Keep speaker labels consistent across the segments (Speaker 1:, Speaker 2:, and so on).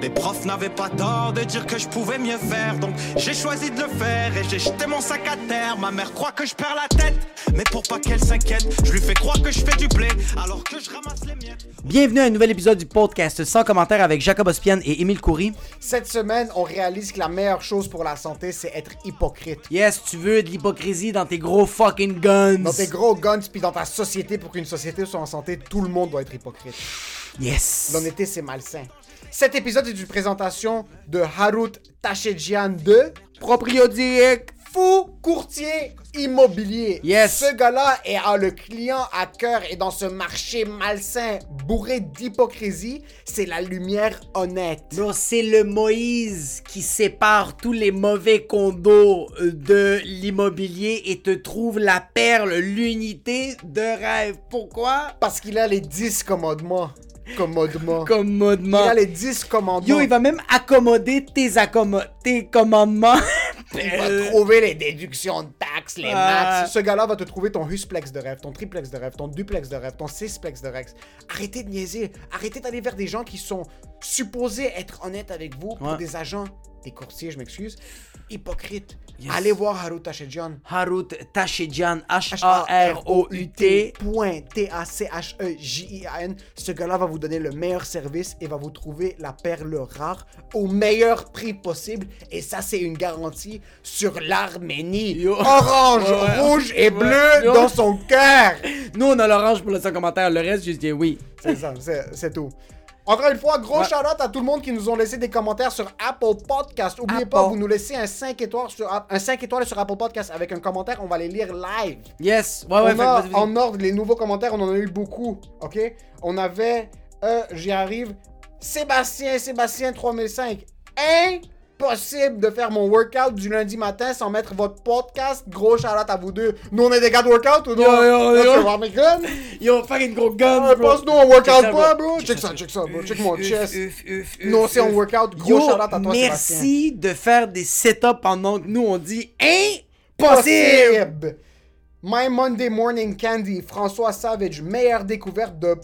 Speaker 1: Les profs n'avaient pas tort de dire que je pouvais mieux faire, donc j'ai choisi de le faire et j'ai jeté mon sac à terre. Ma mère croit que je perds la tête, mais pour pas qu'elle s'inquiète, je lui fais croire que je fais du blé alors que je ramasse les miettes.
Speaker 2: Bienvenue à un nouvel épisode du podcast sans commentaire avec Jacob Ospian et Émile Coury.
Speaker 3: Cette semaine, on réalise que la meilleure chose pour la santé, c'est être hypocrite.
Speaker 2: Yes, tu veux de l'hypocrisie dans tes gros fucking guns.
Speaker 3: Dans tes gros guns, puis dans ta société, pour qu'une société soit en santé, tout le monde doit être hypocrite.
Speaker 2: Yes.
Speaker 3: L'honnêteté, c'est malsain. Cet épisode est une présentation de Harut Tachedjian de Propriodique Fou Courtier Immobilier.
Speaker 2: Yes.
Speaker 3: Ce gars-là est à le client à cœur et dans ce marché malsain, bourré d'hypocrisie, c'est la lumière honnête.
Speaker 2: Bro, c'est le Moïse qui sépare tous les mauvais condos euh, de l'immobilier et te trouve la perle, l'unité de rêve. Pourquoi?
Speaker 3: Parce qu'il a les 10 commandements. Commandements.
Speaker 2: Commodement.
Speaker 3: Il a les 10 commandements.
Speaker 2: Yo, il va même accommoder tes, tes commandements.
Speaker 3: Il va trouver les déductions de taxes, les
Speaker 2: Ah.
Speaker 3: maths. Ce gars-là va te trouver ton husplex de rêve, ton triplex de rêve, ton duplex de rêve, ton sixplex de rêve. Arrêtez de niaiser. Arrêtez d'aller vers des gens qui sont supposés être honnêtes avec vous pour
Speaker 2: Ouais.
Speaker 3: des agents, des courtiers, je m'excuse, hypocrites.
Speaker 2: Yes.
Speaker 3: Allez voir Harut Tachedjian.
Speaker 2: Harut Tachedjian, H-A-R-O-U-T.
Speaker 3: T-A-C-H-E-J-I-A-N. Ce gars-là va vous donner le meilleur service et va vous trouver la perle rare au meilleur prix possible. Et ça, c'est une garantie sur l'Arménie. Orange,
Speaker 2: Ouais.
Speaker 3: rouge et
Speaker 2: Ouais.
Speaker 3: bleu
Speaker 2: Yo.
Speaker 3: dans son cœur.
Speaker 2: Nous, on a l'orange pour le sans commentaire. Le reste, juste dis oui.
Speaker 3: C'est ça, c'est tout. Encore une fois, gros
Speaker 2: Ouais.
Speaker 3: shout-out à tout le monde qui nous ont laissé des commentaires sur Apple Podcast. Oubliez
Speaker 2: Apple.
Speaker 3: pas, vous nous laissez un 5 étoiles sur, un 5 étoiles sur Apple Podcast avec un commentaire. On va les lire live.
Speaker 2: Yes. Ouais,
Speaker 3: on a en ordre les nouveaux commentaires, on en a eu beaucoup, ok? On avait, euh, j'y arrive, Sébastien, Sébastien 3005. Impossible de faire mon workout du lundi matin sans mettre votre podcast? Gros shout à vous deux. Nous, on est des gars de workout ou non?
Speaker 2: Yo, yo, yo.
Speaker 3: voir mes guns?
Speaker 2: Yo, faire une gros gun.
Speaker 3: Ah,
Speaker 2: bro.
Speaker 3: Pense-nous, on workout
Speaker 2: Check
Speaker 3: pas,
Speaker 2: bro. Check
Speaker 3: Check
Speaker 2: ça,
Speaker 3: check ça, bro. Check mon chest. Non, c'est
Speaker 2: uf.
Speaker 3: workout. Gros
Speaker 2: Yo,
Speaker 3: shout à toi, Sébastien.
Speaker 2: merci de faire des setups pendant que nous, on dit impossible.
Speaker 3: Possible. My Monday Morning Candy, François Savage, meilleure découverte de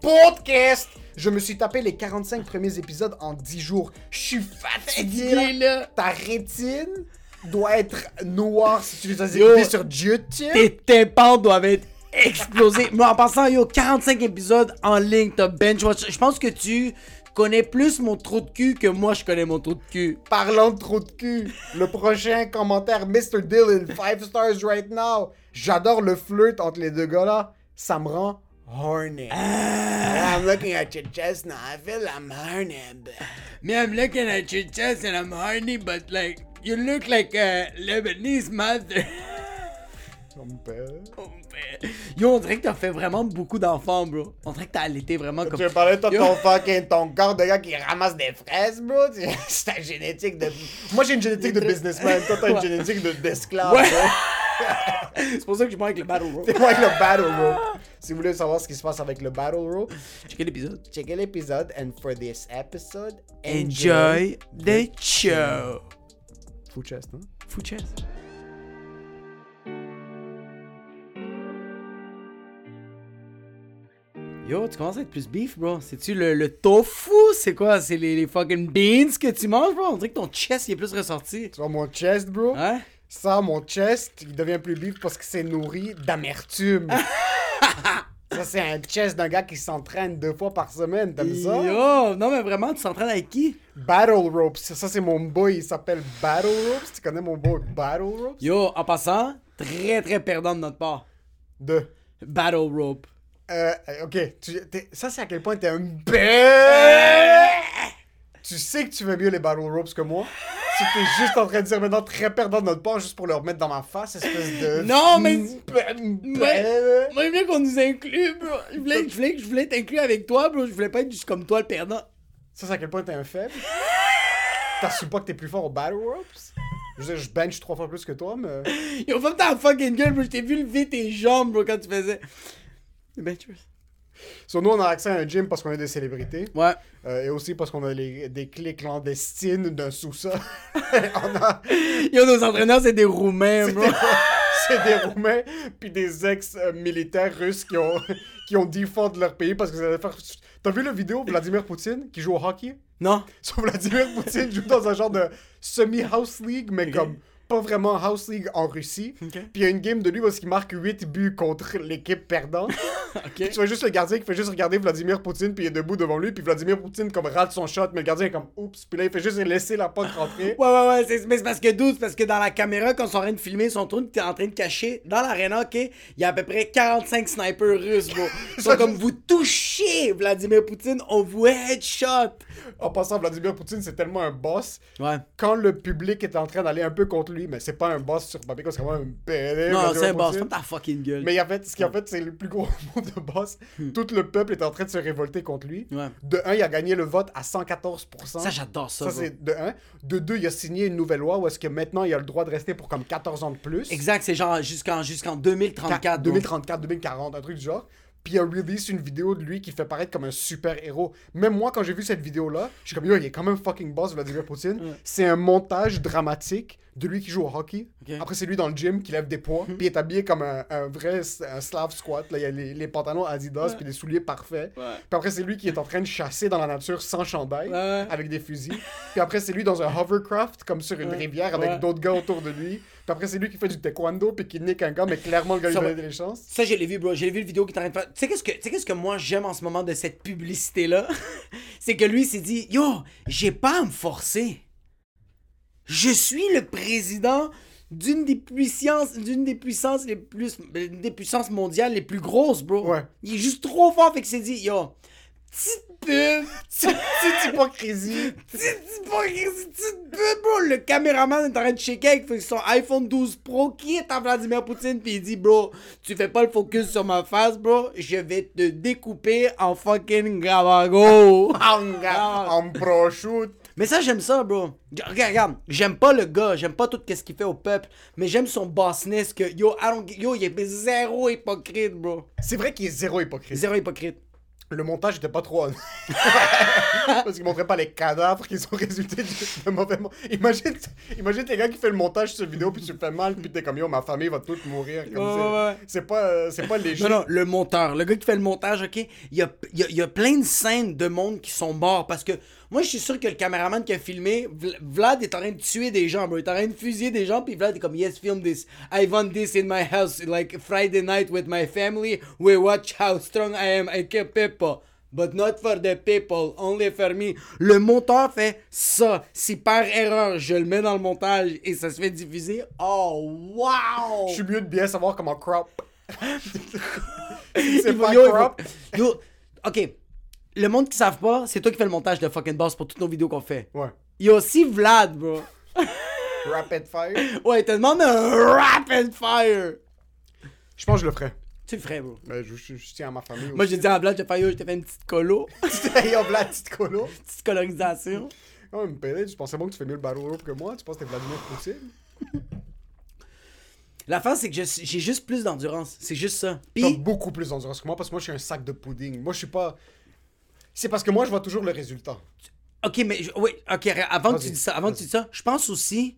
Speaker 3: podcast. Je me suis tapé les 45 premiers épisodes en 10 jours. Je suis fatigué. là. Ta rétine doit être noire si tu les as écoutés sur YouTube.
Speaker 2: Tes tympans doivent être explosés. Mais en passant, yo, 45 épisodes en ligne, t'as bench watch. Je pense que tu connais plus mon trou de cul que moi, je connais mon trou de cul.
Speaker 3: Parlant de trop de cul, le prochain commentaire, Mr. Dylan, 5 stars right now. J'adore le flirt entre les deux gars là. Ça me rend horny. I'm looking at your chest now. I feel I'm horny.
Speaker 2: Me, I'm looking at your chest and I'm horny, but like, you look like a Lebanese mother.
Speaker 3: Mon père.
Speaker 2: Yo, on dirait que t'as fait vraiment beaucoup d'enfants, bro. On dirait que t'as allaité vraiment comme.
Speaker 3: Tu veux parler de ton fucking ton corps de gars qui ramasse des fraises, bro? C'est ta génétique de. Moi j'ai une génétique de businessman, toi t'as une génétique de- d'esclave.
Speaker 2: Ouais.
Speaker 3: bro.
Speaker 2: C'est pour ça que je prends avec le battle.
Speaker 3: C'est moi avec le battle rope. Si vous voulez savoir ce qui se passe avec le battle rope,
Speaker 2: Checkez l'épisode.
Speaker 3: checkez l'épisode. And for this episode,
Speaker 2: Enjoy the show.
Speaker 3: Full chest, hein?
Speaker 2: Fou chest. Yo, tu commences à être plus beef, bro. C'est-tu le, le tofu? C'est quoi? C'est les, les fucking beans que tu manges, bro? On dirait que ton chest il est plus ressorti.
Speaker 3: Tu vois mon chest, bro?
Speaker 2: Hein?
Speaker 3: Ça, mon chest, il devient plus bif parce que c'est nourri d'amertume. ça, c'est un chest d'un gars qui s'entraîne deux fois par semaine. T'aimes ça?
Speaker 2: Yo, non, mais vraiment, tu t'entraînes avec qui?
Speaker 3: Battle Ropes. Ça, c'est mon boy. Il s'appelle Battle Ropes. Tu connais mon boy Battle Ropes?
Speaker 2: Yo, en passant, très très perdant de notre part.
Speaker 3: De?
Speaker 2: Battle rope.
Speaker 3: Euh, ok. Tu- ça, c'est à quel point t'es un bête. Tu sais que tu veux mieux les Battle Ropes que moi? Si t'es juste en train de dire maintenant très perdant de notre part juste pour le remettre dans ma face, espèce de.
Speaker 2: Non, mais-. Moi, je voulais qu'on nous inclue, bro. Je voulais, je voulais, je voulais t'inclure avec toi, bro. Je voulais pas être juste comme toi, le perdant.
Speaker 3: Ça, c'est à quel point t'es un faible. T'assumes pas que t'es plus fort au Battle Ropes? Je veux dire, je bench trois fois plus que toi, mais.
Speaker 2: Yo, ferme ta fucking gueule, bro. Je t'ai vu lever tes jambes, bro, quand tu faisais. Ben, tu
Speaker 3: Sur nous, on a accès à un gym parce qu'on est des célébrités.
Speaker 2: Ouais.
Speaker 3: euh, et aussi parce qu'on a les- des clés clandestines d'un sous-sol. a.
Speaker 2: Yo, nos entraîneurs, c'est des Roumains, bro.
Speaker 3: c'est des Roumains puis des ex-militaires russes qui ont, qui ont défendu leur pays parce que ça faire... T'as vu la vidéo Vladimir Poutine qui joue au hockey?
Speaker 2: Non?
Speaker 3: Sauf Vladimir Poutine joue dans un genre de semi-house league, mais comme pas vraiment house league en Russie.
Speaker 2: Ok.
Speaker 3: Puis il y a une game de lui parce qu'il marque 8 buts contre l'équipe perdante.
Speaker 2: Ok.
Speaker 3: Tu vois juste le gardien qui fait juste regarder Vladimir Poutine, puis il est debout devant lui, puis Vladimir Poutine comme rate son shot, mais le gardien est comme oups, puis là il fait juste laisser la pote rentrer.
Speaker 2: Ouais, ouais, ouais, c'est, mais c'est parce que, c'est parce que dans la caméra, quand ils sont en train de filmer, ils sont tous en train de cacher. Dans l'aréna, ok, il y a à peu près 45 snipers russes, bro. Ils sont comme, vous touchez Vladimir Poutine, on vous headshot.
Speaker 3: En passant, Vladimir Poutine c'est tellement un boss.
Speaker 2: Ouais.
Speaker 3: Quand le public est en train d'aller un peu contre lui, mais c'est pas un boss sur papier, c'est vraiment un PD.
Speaker 2: Non, c'est un boss, ferme ta fucking gueule.
Speaker 3: Mais en fait, ce qui en fait, c'est le plus gros mot de boss. Tout le peuple est en train de se révolter contre lui.
Speaker 2: Ouais.
Speaker 3: De un, il a gagné le vote à 114%.
Speaker 2: Ça, j'adore ça.
Speaker 3: Ça, c'est de un. De deux, il a signé une nouvelle loi où est-ce que maintenant, il a le droit de rester pour comme 14 ans de plus.
Speaker 2: Exact, c'est genre jusqu'en, jusqu'en 2034. bro.
Speaker 3: 2034, 2040, un truc du genre. Puis il a release une vidéo de lui qui fait paraître comme un super héros. Même moi, quand j'ai vu cette vidéo-là, je suis comme, yo, il est quand même fucking boss, Vladimir Poutine. C'est un montage dramatique de lui qui joue au hockey. Après, c'est lui dans le gym qui lève des poids. Puis il est habillé comme un, un vrai un slave squat. Là, il y a les, les pantalons Adidas, puis les souliers parfaits.
Speaker 2: Ouais.
Speaker 3: Puis après, c'est lui qui est en train de chasser dans la nature sans chandail,
Speaker 2: Ouais,
Speaker 3: avec des fusils. Puis après, c'est lui dans un hovercraft, comme sur une
Speaker 2: Ouais.
Speaker 3: rivière, avec
Speaker 2: Ouais.
Speaker 3: d'autres gars autour de lui. Puis après, c'est lui qui fait du taekwondo, puis qui nique un gars, mais clairement, le gars lui
Speaker 2: Ça va-
Speaker 3: donne des chances.
Speaker 2: Ça, je l'ai vu, bro. J'ai vu le vidéo qui est en train de faire. Tu sais, qu'est-ce que, tu sais, qu'est-ce que moi j'aime en ce moment de cette publicité-là? c'est que lui s'est dit Yo, j'ai pas à me forcer. Je suis le président d'une des puissances, d'une des puissances les plus, une des puissances mondiales les plus grosses, bro.
Speaker 3: Ouais.
Speaker 2: Il est juste trop fort, fait que s'est dit Yo, petite pub,
Speaker 3: Petite hypocrisie.
Speaker 2: petite hypocrisie, petite pub, bro. Le caméraman est en train de shaker avec son iPhone 12 Pro qui est à Vladimir Poutine, puis il dit, bro, tu fais pas le focus sur ma face, bro, je vais te découper en fucking gravago.
Speaker 3: En, en prosciutto.
Speaker 2: Mais ça, j'aime ça, bro. Regarde, regarde, j'aime pas le gars, j'aime pas tout ce qu'il fait au peuple, mais j'aime son bossness que, yo, I don't- yo, il est zéro hypocrite, bro.
Speaker 3: C'est vrai qu'il est zéro hypocrite.
Speaker 2: Zéro hypocrite.
Speaker 3: Le montage était pas trop. Parce qu'il montrait pas les cadavres qui sont résultés de, mauvais Imagine, imagine les gars qui fait le montage sur cette vidéo puis tu le fais mal puis t'es comme yo ma famille va toute mourir comme
Speaker 2: Ouais.
Speaker 3: C'est pas euh, c'est pas léger.
Speaker 2: Non, non, le monteur. Le gars qui fait le montage, ok? Il y a, y a plein de scènes de monde qui sont morts parce que moi, je suis sûr que le caméraman qui a filmé, Vl- Vlad est en train de tuer des gens, bro. Il est en train de fusiller des gens, puis Vlad est comme, yes, film this. I want this in my house, like Friday night with my family. We watch how strong I am. I kill people. But not for the people, only for me. Le monteur fait ça. Si par erreur, je le mets dans le montage et ça se fait diffuser, oh, wow!
Speaker 3: Je suis mieux de bien savoir comment crop. c'est pas crop.
Speaker 2: yo, ok. Le monde qui savent pas, c'est toi qui fais le montage de fucking boss pour toutes nos vidéos qu'on fait.
Speaker 3: Ouais.
Speaker 2: Il y a aussi Vlad, bro.
Speaker 3: Rapid fire?
Speaker 2: Ouais, il te demande un rapid fire.
Speaker 3: Je pense que je le ferais.
Speaker 2: Tu le ferais, bro.
Speaker 3: Mais je, je- je tiens à ma famille.
Speaker 2: Moi, j'ai dit à Vlad, j'ai fait, yo, je t'ai fait une petite colo,
Speaker 3: aussi. yo la petite colo.
Speaker 2: petite colorisation.
Speaker 3: Oh, me pédé, tu pensais bon que tu fais mieux le battle rope que moi? Tu penses que t'es Vladimir Poutine?
Speaker 2: La fin, c'est que j'ai juste plus d'endurance. C'est juste ça.
Speaker 3: T'as
Speaker 2: Puis,
Speaker 3: beaucoup plus d'endurance que moi parce que moi je suis un sac de pudding. Moi je suis pas. C'est parce que moi je vois toujours le résultat.
Speaker 2: ok, mais, je- oui, ok, avant que
Speaker 3: Vas-y,
Speaker 2: tu dis ça, avant que tu dis ça, je pense aussi,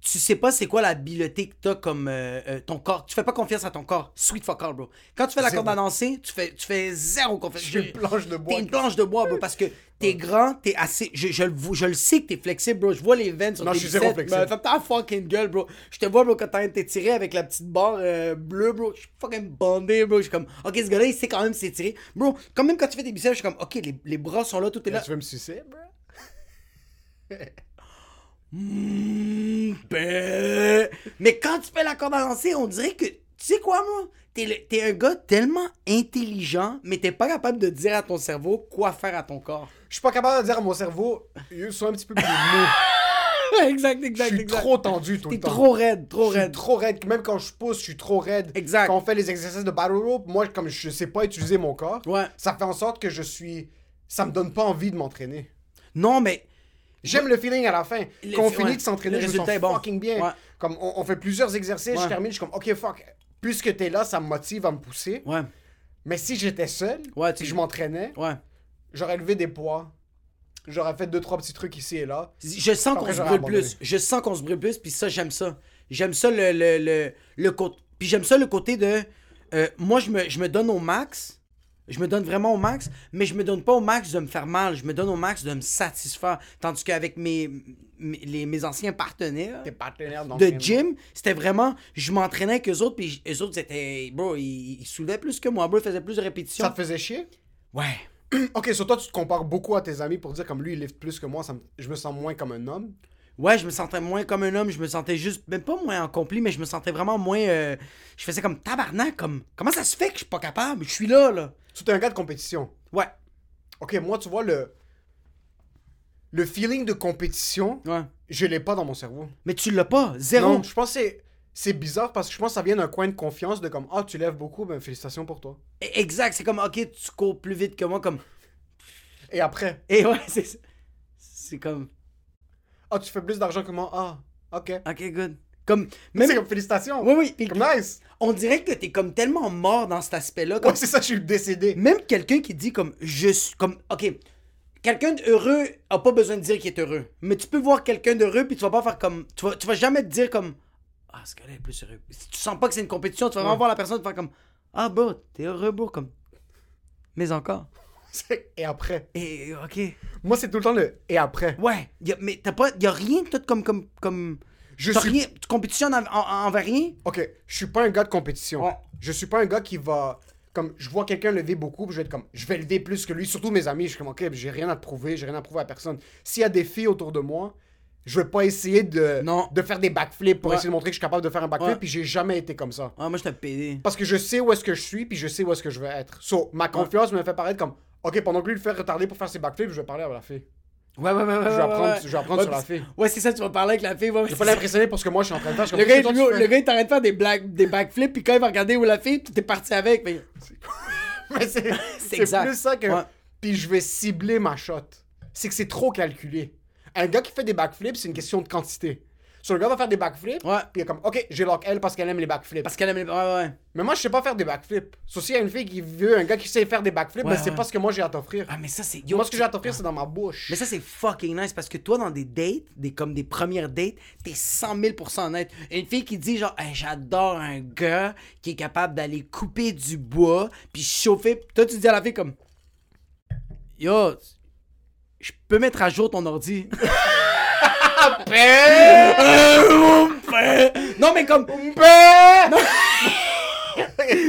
Speaker 2: tu sais pas c'est quoi l'habileté que t'as comme euh, euh, ton corps. Tu fais pas confiance à ton corps. Sweet fuck all, bro. Quand tu fais la corde à danser, tu fais, tu fais zéro confiance.
Speaker 3: Je suis une planche de bois.
Speaker 2: T'es une planche de bois, bro, parce que t'es grand, t'es assez. Je, je, le vois- je le sais que t'es flexible, bro. Je vois les veines sur
Speaker 3: Non,
Speaker 2: tes
Speaker 3: je suis zéro flexible.
Speaker 2: Fais ta fucking gueule, bro. Je te vois, bro, quand t'as t'étirer avec la petite barre euh, bleue, bro. Je suis fucking bandé, bro. Je suis comme, ok, ce gars-là, il sait quand même s'étirer. Bro, quand même quand tu fais tes biceps, je suis comme, ok, les, les bras sont là, tout est là.
Speaker 3: Tu veux me sucer, bro?
Speaker 2: Mmh, ben. Mais quand tu fais la corde à danser, on dirait que. Tu sais quoi, moi? T'es, t'es un gars tellement intelligent, mais t'es pas capable de dire à ton cerveau quoi faire à ton corps.
Speaker 3: Je suis pas capable de dire à mon cerveau, sois un petit peu plus mou.
Speaker 2: exact,
Speaker 3: Je
Speaker 2: exact,
Speaker 3: suis
Speaker 2: exact.
Speaker 3: trop tendu tout
Speaker 2: T'es
Speaker 3: le temps.
Speaker 2: trop raide, trop
Speaker 3: Je suis
Speaker 2: raide.
Speaker 3: trop raide. Même quand je pousse, je suis trop raide.
Speaker 2: Exact.
Speaker 3: Quand on fait les exercices de battle rope, moi, comme je sais pas utiliser mon corps,
Speaker 2: Ouais.
Speaker 3: ça fait en sorte que je suis. Ça me donne pas envie de m'entraîner.
Speaker 2: Non, mais.
Speaker 3: J'aime le feeling à la fin.
Speaker 2: Le-
Speaker 3: Quand on
Speaker 2: ouais.
Speaker 3: finit de s'entraîner, je me sens
Speaker 2: bon.
Speaker 3: fucking bien.
Speaker 2: Ouais.
Speaker 3: Comme on, on fait plusieurs exercices, je termine, je suis comme, ok, fuck. Puisque t'es là, ça me motive à me pousser.
Speaker 2: Ouais,
Speaker 3: Mais si j'étais seul,
Speaker 2: Ouais, tu-
Speaker 3: je m'entraînais,
Speaker 2: ouais.
Speaker 3: j'aurais levé des poids. J'aurais fait deux, trois petits trucs ici et là.
Speaker 2: Je sens qu'on se brûle plus. Je sens qu'on se brûle plus, puis ça, j'aime ça. J'aime ça, le, le, le, le côté. Puis j'aime ça le côté de. euh, moi, je me, je me donne au max. Je me donne vraiment au max, mais je me donne pas au max de me faire mal. Je me donne au max de me satisfaire. Tandis qu'avec mes, mes, les- mes anciens partenaires de gym, c'était vraiment. Je m'entraînais avec eux autres, puis eux autres, c'était. Bro, ils, ils soulevaient plus que moi, bro. Ils faisaient plus de répétitions.
Speaker 3: Ça te faisait chier?
Speaker 2: Ouais.
Speaker 3: Ok, sur toi, tu te compares beaucoup à tes amis pour dire comme lui, il lift plus que moi, ça me- je me sens moins comme un homme?
Speaker 2: Ouais, je me sentais moins comme un homme, je me sentais juste, même pas moins accompli, mais je me sentais vraiment moins. euh, je faisais comme tabarnak, comme. Comment ça se fait que je suis pas capable? Je suis là, là.
Speaker 3: Tu es un gars de compétition.
Speaker 2: Ouais.
Speaker 3: Ok, moi, tu vois, le. Le feeling de compétition,
Speaker 2: Ouais.
Speaker 3: je l'ai pas dans mon cerveau.
Speaker 2: Mais tu l'as pas, zéro.
Speaker 3: Non, je pense que c'est. C'est bizarre parce que je pense que ça vient d'un coin de confiance de comme Ah, tu lèves beaucoup, ben félicitations pour toi.
Speaker 2: E- Exact, c'est comme, ok, tu cours plus vite que moi, comme.
Speaker 3: Et après,
Speaker 2: Et ouais, c'est. C'est comme.
Speaker 3: Ah, tu fais plus d'argent que moi. Ah, ok.
Speaker 2: Ok, good. Comme. Même.
Speaker 3: c'est comme félicitations.
Speaker 2: Oui, oui. puis
Speaker 3: Comme nice.
Speaker 2: on dirait que t'es comme tellement mort dans cet aspect-là. Comme...
Speaker 3: Ouais, c'est ça, je suis décédé.
Speaker 2: Même quelqu'un qui dit comme je suis comme ok quelqu'un d'heureux a pas besoin de dire qu'il est heureux mais tu peux voir quelqu'un d'heureux puis tu vas pas faire comme tu vas, tu vas jamais te dire comme ah ce gars-là est plus heureux si tu sens pas que c'est une compétition tu vas vraiment
Speaker 3: Ouais.
Speaker 2: voir la personne faire comme ah bro t'es heureux bro comme mais encore
Speaker 3: C'est- Et après.
Speaker 2: et ok
Speaker 3: Moi, c'est tout le temps le et après.
Speaker 2: ouais y a- mais t'as pas y a rien tout comme comme comme
Speaker 3: Je suis
Speaker 2: rien tu compétitionnes en- en- envers rien?
Speaker 3: Ok, je suis pas un gars de compétition.
Speaker 2: Ouais.
Speaker 3: Je suis pas un gars qui va. Comme je vois quelqu'un lever beaucoup, puis je vais être comme. Je vais lever plus que lui. Surtout mes amis. Je suis comme, ok, j'ai rien à te prouver, j'ai rien à prouver à personne. S'il y a des filles autour de moi, je vais pas essayer de,
Speaker 2: Non.
Speaker 3: de faire des backflips pour
Speaker 2: Ouais.
Speaker 3: essayer de montrer que je suis capable de faire un backflip,
Speaker 2: Ouais.
Speaker 3: puis j'ai jamais été comme ça.
Speaker 2: ah moi je t'ai pédé
Speaker 3: Parce que je sais où est-ce que je suis, puis je sais où est-ce que je veux être. So, ma confiance me fait paraître comme. Ok, pendant que lui le fait retarder pour faire ses backflips, je vais parler à la fille.
Speaker 2: Ouais ouais ouais ouais
Speaker 3: Je vais
Speaker 2: ouais,
Speaker 3: apprendre,
Speaker 2: ouais.
Speaker 3: je vais apprendre
Speaker 2: Ouais,
Speaker 3: sur la fille.
Speaker 2: ouais c'est ça tu vas parler avec la fille ouais,
Speaker 3: Je vais pas l'impressionner pour ce que moi je suis en train de faire. Je
Speaker 2: Le gars,
Speaker 3: toi,
Speaker 2: le, gars-
Speaker 3: fais-
Speaker 2: le gars, il t'arrête de faire des, blagues, des backflips, puis quand il va regarder où la fille, t'es parti avec. mais-
Speaker 3: c'est plus ça que.
Speaker 2: Ouais.
Speaker 3: Puis je vais cibler ma shot. C'est que c'est trop calculé. Un gars qui fait des backflips, c'est une question de quantité. So, le gars va faire des backflips,
Speaker 2: Ouais.
Speaker 3: puis il est comme, ok, j'ai lock elle parce qu'elle aime les backflips.
Speaker 2: Parce qu'elle aime les. Ouais, ouais.
Speaker 3: Mais moi, je sais pas faire des backflips. So, s'il y a une fille qui veut un gars qui sait faire des backflips, mais c'est
Speaker 2: ouais.
Speaker 3: pas ce que moi j'ai à t'offrir.
Speaker 2: Ah, mais ça, c'est. yo,
Speaker 3: Moi, ce que j'ai à t'offrir, c'est dans ma bouche.
Speaker 2: Mais ça, c'est fucking nice parce que toi, dans des dates, des, comme des premières dates, t'es 100 000% honnête. Une fille qui dit, genre, Hey, j'adore un gars qui est capable d'aller couper du bois puis chauffer. Toi, tu dis à la fille, comme, Yo, je peux mettre à jour ton ordi. Non, mais comme.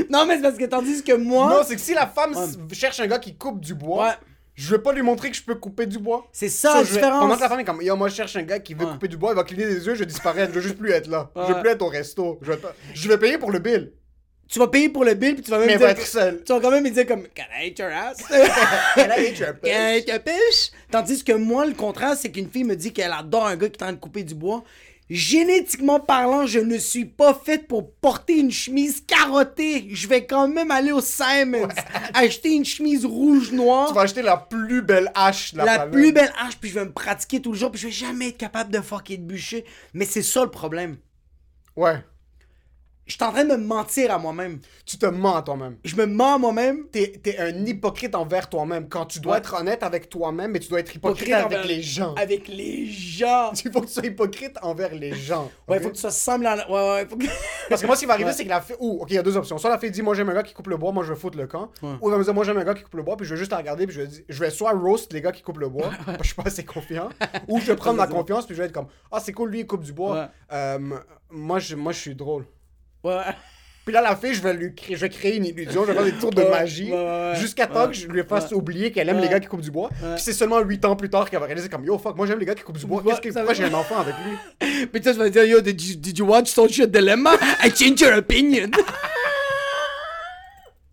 Speaker 2: Non, mais c'est parce que tandis que moi.
Speaker 3: Non, c'est que si la femme
Speaker 2: Ouais.
Speaker 3: cherche un gars qui coupe du bois,
Speaker 2: Ouais.
Speaker 3: je vais pas lui montrer que je peux couper du bois.
Speaker 2: C'est ça,
Speaker 3: So,
Speaker 2: la différence.
Speaker 3: Pendant que la femme est comme, yo, moi je cherche un gars qui veut
Speaker 2: Ouais.
Speaker 3: couper du bois, il va cligner des yeux, je vais disparaître, je vais juste plus être là. Je vais plus être au resto. Je vais, je vais payer pour le bill.
Speaker 2: Tu vas payer pour le bill, puis tu vas même
Speaker 3: Mais
Speaker 2: dire
Speaker 3: être seul.
Speaker 2: Tu vas quand même me dire comme Can I eat your ass?
Speaker 3: Elle a été un peu.
Speaker 2: Can I eat your fish? Tandis que moi, le contraire, c'est qu'une fille me dit qu'elle adore un gars qui est en train de couper du bois. Génétiquement parlant, je ne suis pas faite pour porter une chemise carottée. Je vais quand même aller au Simons, acheter une chemise rouge-noire,
Speaker 3: Tu vas acheter la plus belle hache la,
Speaker 2: la plus belle hache, puis je vais me pratiquer tout le jour, puis je vais jamais être capable de fucker de bûcher. Mais c'est ça le problème.
Speaker 3: Ouais.
Speaker 2: Je suis en train de me mentir à moi-même.
Speaker 3: Tu te mens à toi-même.
Speaker 2: Je me mens à moi-même.
Speaker 3: T'es es un hypocrite envers toi-même. Quand tu dois
Speaker 2: Ouais.
Speaker 3: être honnête avec toi-même, mais tu dois être hypocrite,
Speaker 2: Hypocrite
Speaker 3: avec les gens.
Speaker 2: Avec les gens.
Speaker 3: Il faut que tu sois hypocrite envers les gens.
Speaker 2: Ouais,
Speaker 3: ok?
Speaker 2: faut que tu sois la... Ouais, ouais, faut que...
Speaker 3: Parce que moi, ce qui va arriver,
Speaker 2: Ouais.
Speaker 3: c'est que la fille. Ouh, ok, il y a deux options. Soit la fille dit, moi j'aime un gars qui coupe le bois, moi je vais foutre le camp.
Speaker 2: Ouais.
Speaker 3: Ou elle va me dire, moi j'aime un gars qui coupe le bois, puis je vais juste la regarder, puis je vais, dire- je vais soit roast les gars qui coupent le bois, parce que je suis pas assez confiant. ou je vais prendre ma confiance, puis je vais être comme, ah, c'est cool, lui il coupe du bois.
Speaker 2: Ouais.
Speaker 3: Euh, moi, je, moi je suis drôle.
Speaker 2: Ouais.
Speaker 3: Puis là, la fille, je vais lui créer, je vais créer une illusion, je vais faire des tours de magie, jusqu'à temps que je lui fasse oublier qu'elle aime les gars qui coupent du bois. Puis c'est seulement 8 ans plus tard qu'elle va réaliser comme, yo, fuck, moi j'aime les gars qui coupent du bois. Qu'est-ce que, pourquoi j'ai un enfant avec lui?
Speaker 2: Puis tu vas dire, yo, did you, did you watch Social Dilemma? I changed your opinion.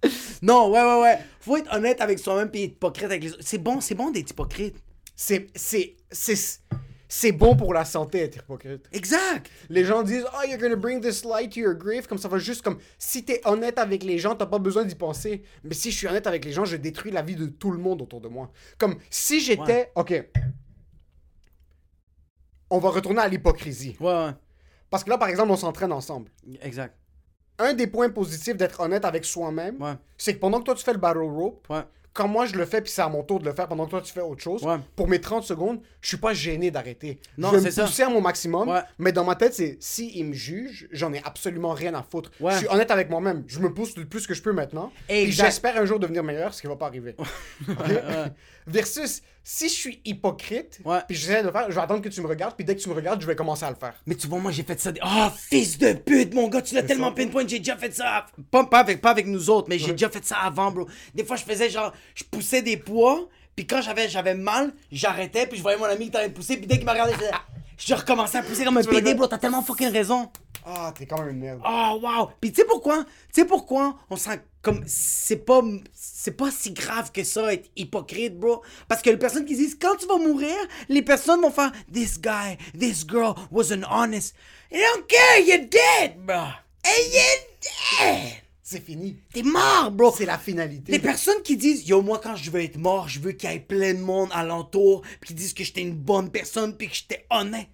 Speaker 2: non, ouais, ouais, ouais. Faut être honnête avec soi-même puis hypocrite avec les autres. C'est bon, c'est bon d'être hypocrite.
Speaker 3: C'est, c'est, c'est, c'est bon pour la santé être hypocrite.
Speaker 2: Exact.
Speaker 3: Les gens disent Oh, you're gonna bring this light to your grave. Comme ça va juste comme. Si t'es honnête avec les gens, t'as pas besoin d'y penser. Mais si je suis honnête avec les gens, je détruis la vie de tout le monde autour de moi. Comme si j'étais.
Speaker 2: Ouais.
Speaker 3: Ok. On va retourner à l'hypocrisie.
Speaker 2: Ouais, ouais.
Speaker 3: Parce que là, par exemple, on s'entraîne ensemble.
Speaker 2: Exact.
Speaker 3: Un des points positifs d'être honnête avec soi-même,
Speaker 2: Ouais.
Speaker 3: c'est que pendant que toi tu fais le battle rope,
Speaker 2: Ouais.
Speaker 3: Quand moi je le fais, puis c'est à mon tour de le faire pendant que toi tu fais autre chose,
Speaker 2: Ouais.
Speaker 3: pour mes 30 secondes, je suis pas gêné d'arrêter.
Speaker 2: Non,
Speaker 3: je vais me
Speaker 2: ça.
Speaker 3: pousser à mon maximum,
Speaker 2: Ouais.
Speaker 3: mais dans ma tête, c'est si il me juge, j'en ai absolument rien à foutre.
Speaker 2: Ouais.
Speaker 3: Je suis honnête avec moi-même. Je me pousse le plus que je peux maintenant. Et j'espère un jour devenir meilleur, ce qui va pas arriver. Versus, si je suis hypocrite,
Speaker 2: Ouais.
Speaker 3: puis j'essaie de le faire, je vais attendre que tu me regardes, puis dès que tu me regardes, je vais commencer à le faire.
Speaker 2: Mais tu vois, moi, j'ai fait ça. des- Oh, fils de pute, mon gars, tu l'as tellement
Speaker 3: ça.
Speaker 2: pinpoint, j'ai déjà fait ça. Pas, pas, avec, pas avec nous autres, mais j'ai déjà fait ça avant, bro. Des fois, je faisais genre, je poussais des poids, puis quand j'avais, j'avais mal, j'arrêtais, puis je voyais mon ami qui t'avait poussé, puis dès qu'il m'a regardé, je faisais- je recommençais à pousser comme un
Speaker 3: Tu
Speaker 2: PD, bro. T'as tellement fucking raison.
Speaker 3: Ah, t'es quand même une merde.
Speaker 2: Oh, wow. Puis tu sais pourquoi? Tu sais pourquoi on sent comme. C'est pas. C'est pas si grave que ça, être hypocrite, bro? Parce que les personnes qui disent quand tu vas mourir, les personnes vont faire This guy, this girl wasn't honest. They don't care, you're dead, bro. And you're dead.
Speaker 3: C'est fini.
Speaker 2: T'es mort, bro.
Speaker 3: C'est la finalité.
Speaker 2: Les personnes qui disent Yo, moi, quand je veux être mort, je veux qu'il y ait plein de monde alentour, puis qui disent que j'étais une bonne personne, puis que j'étais honnête.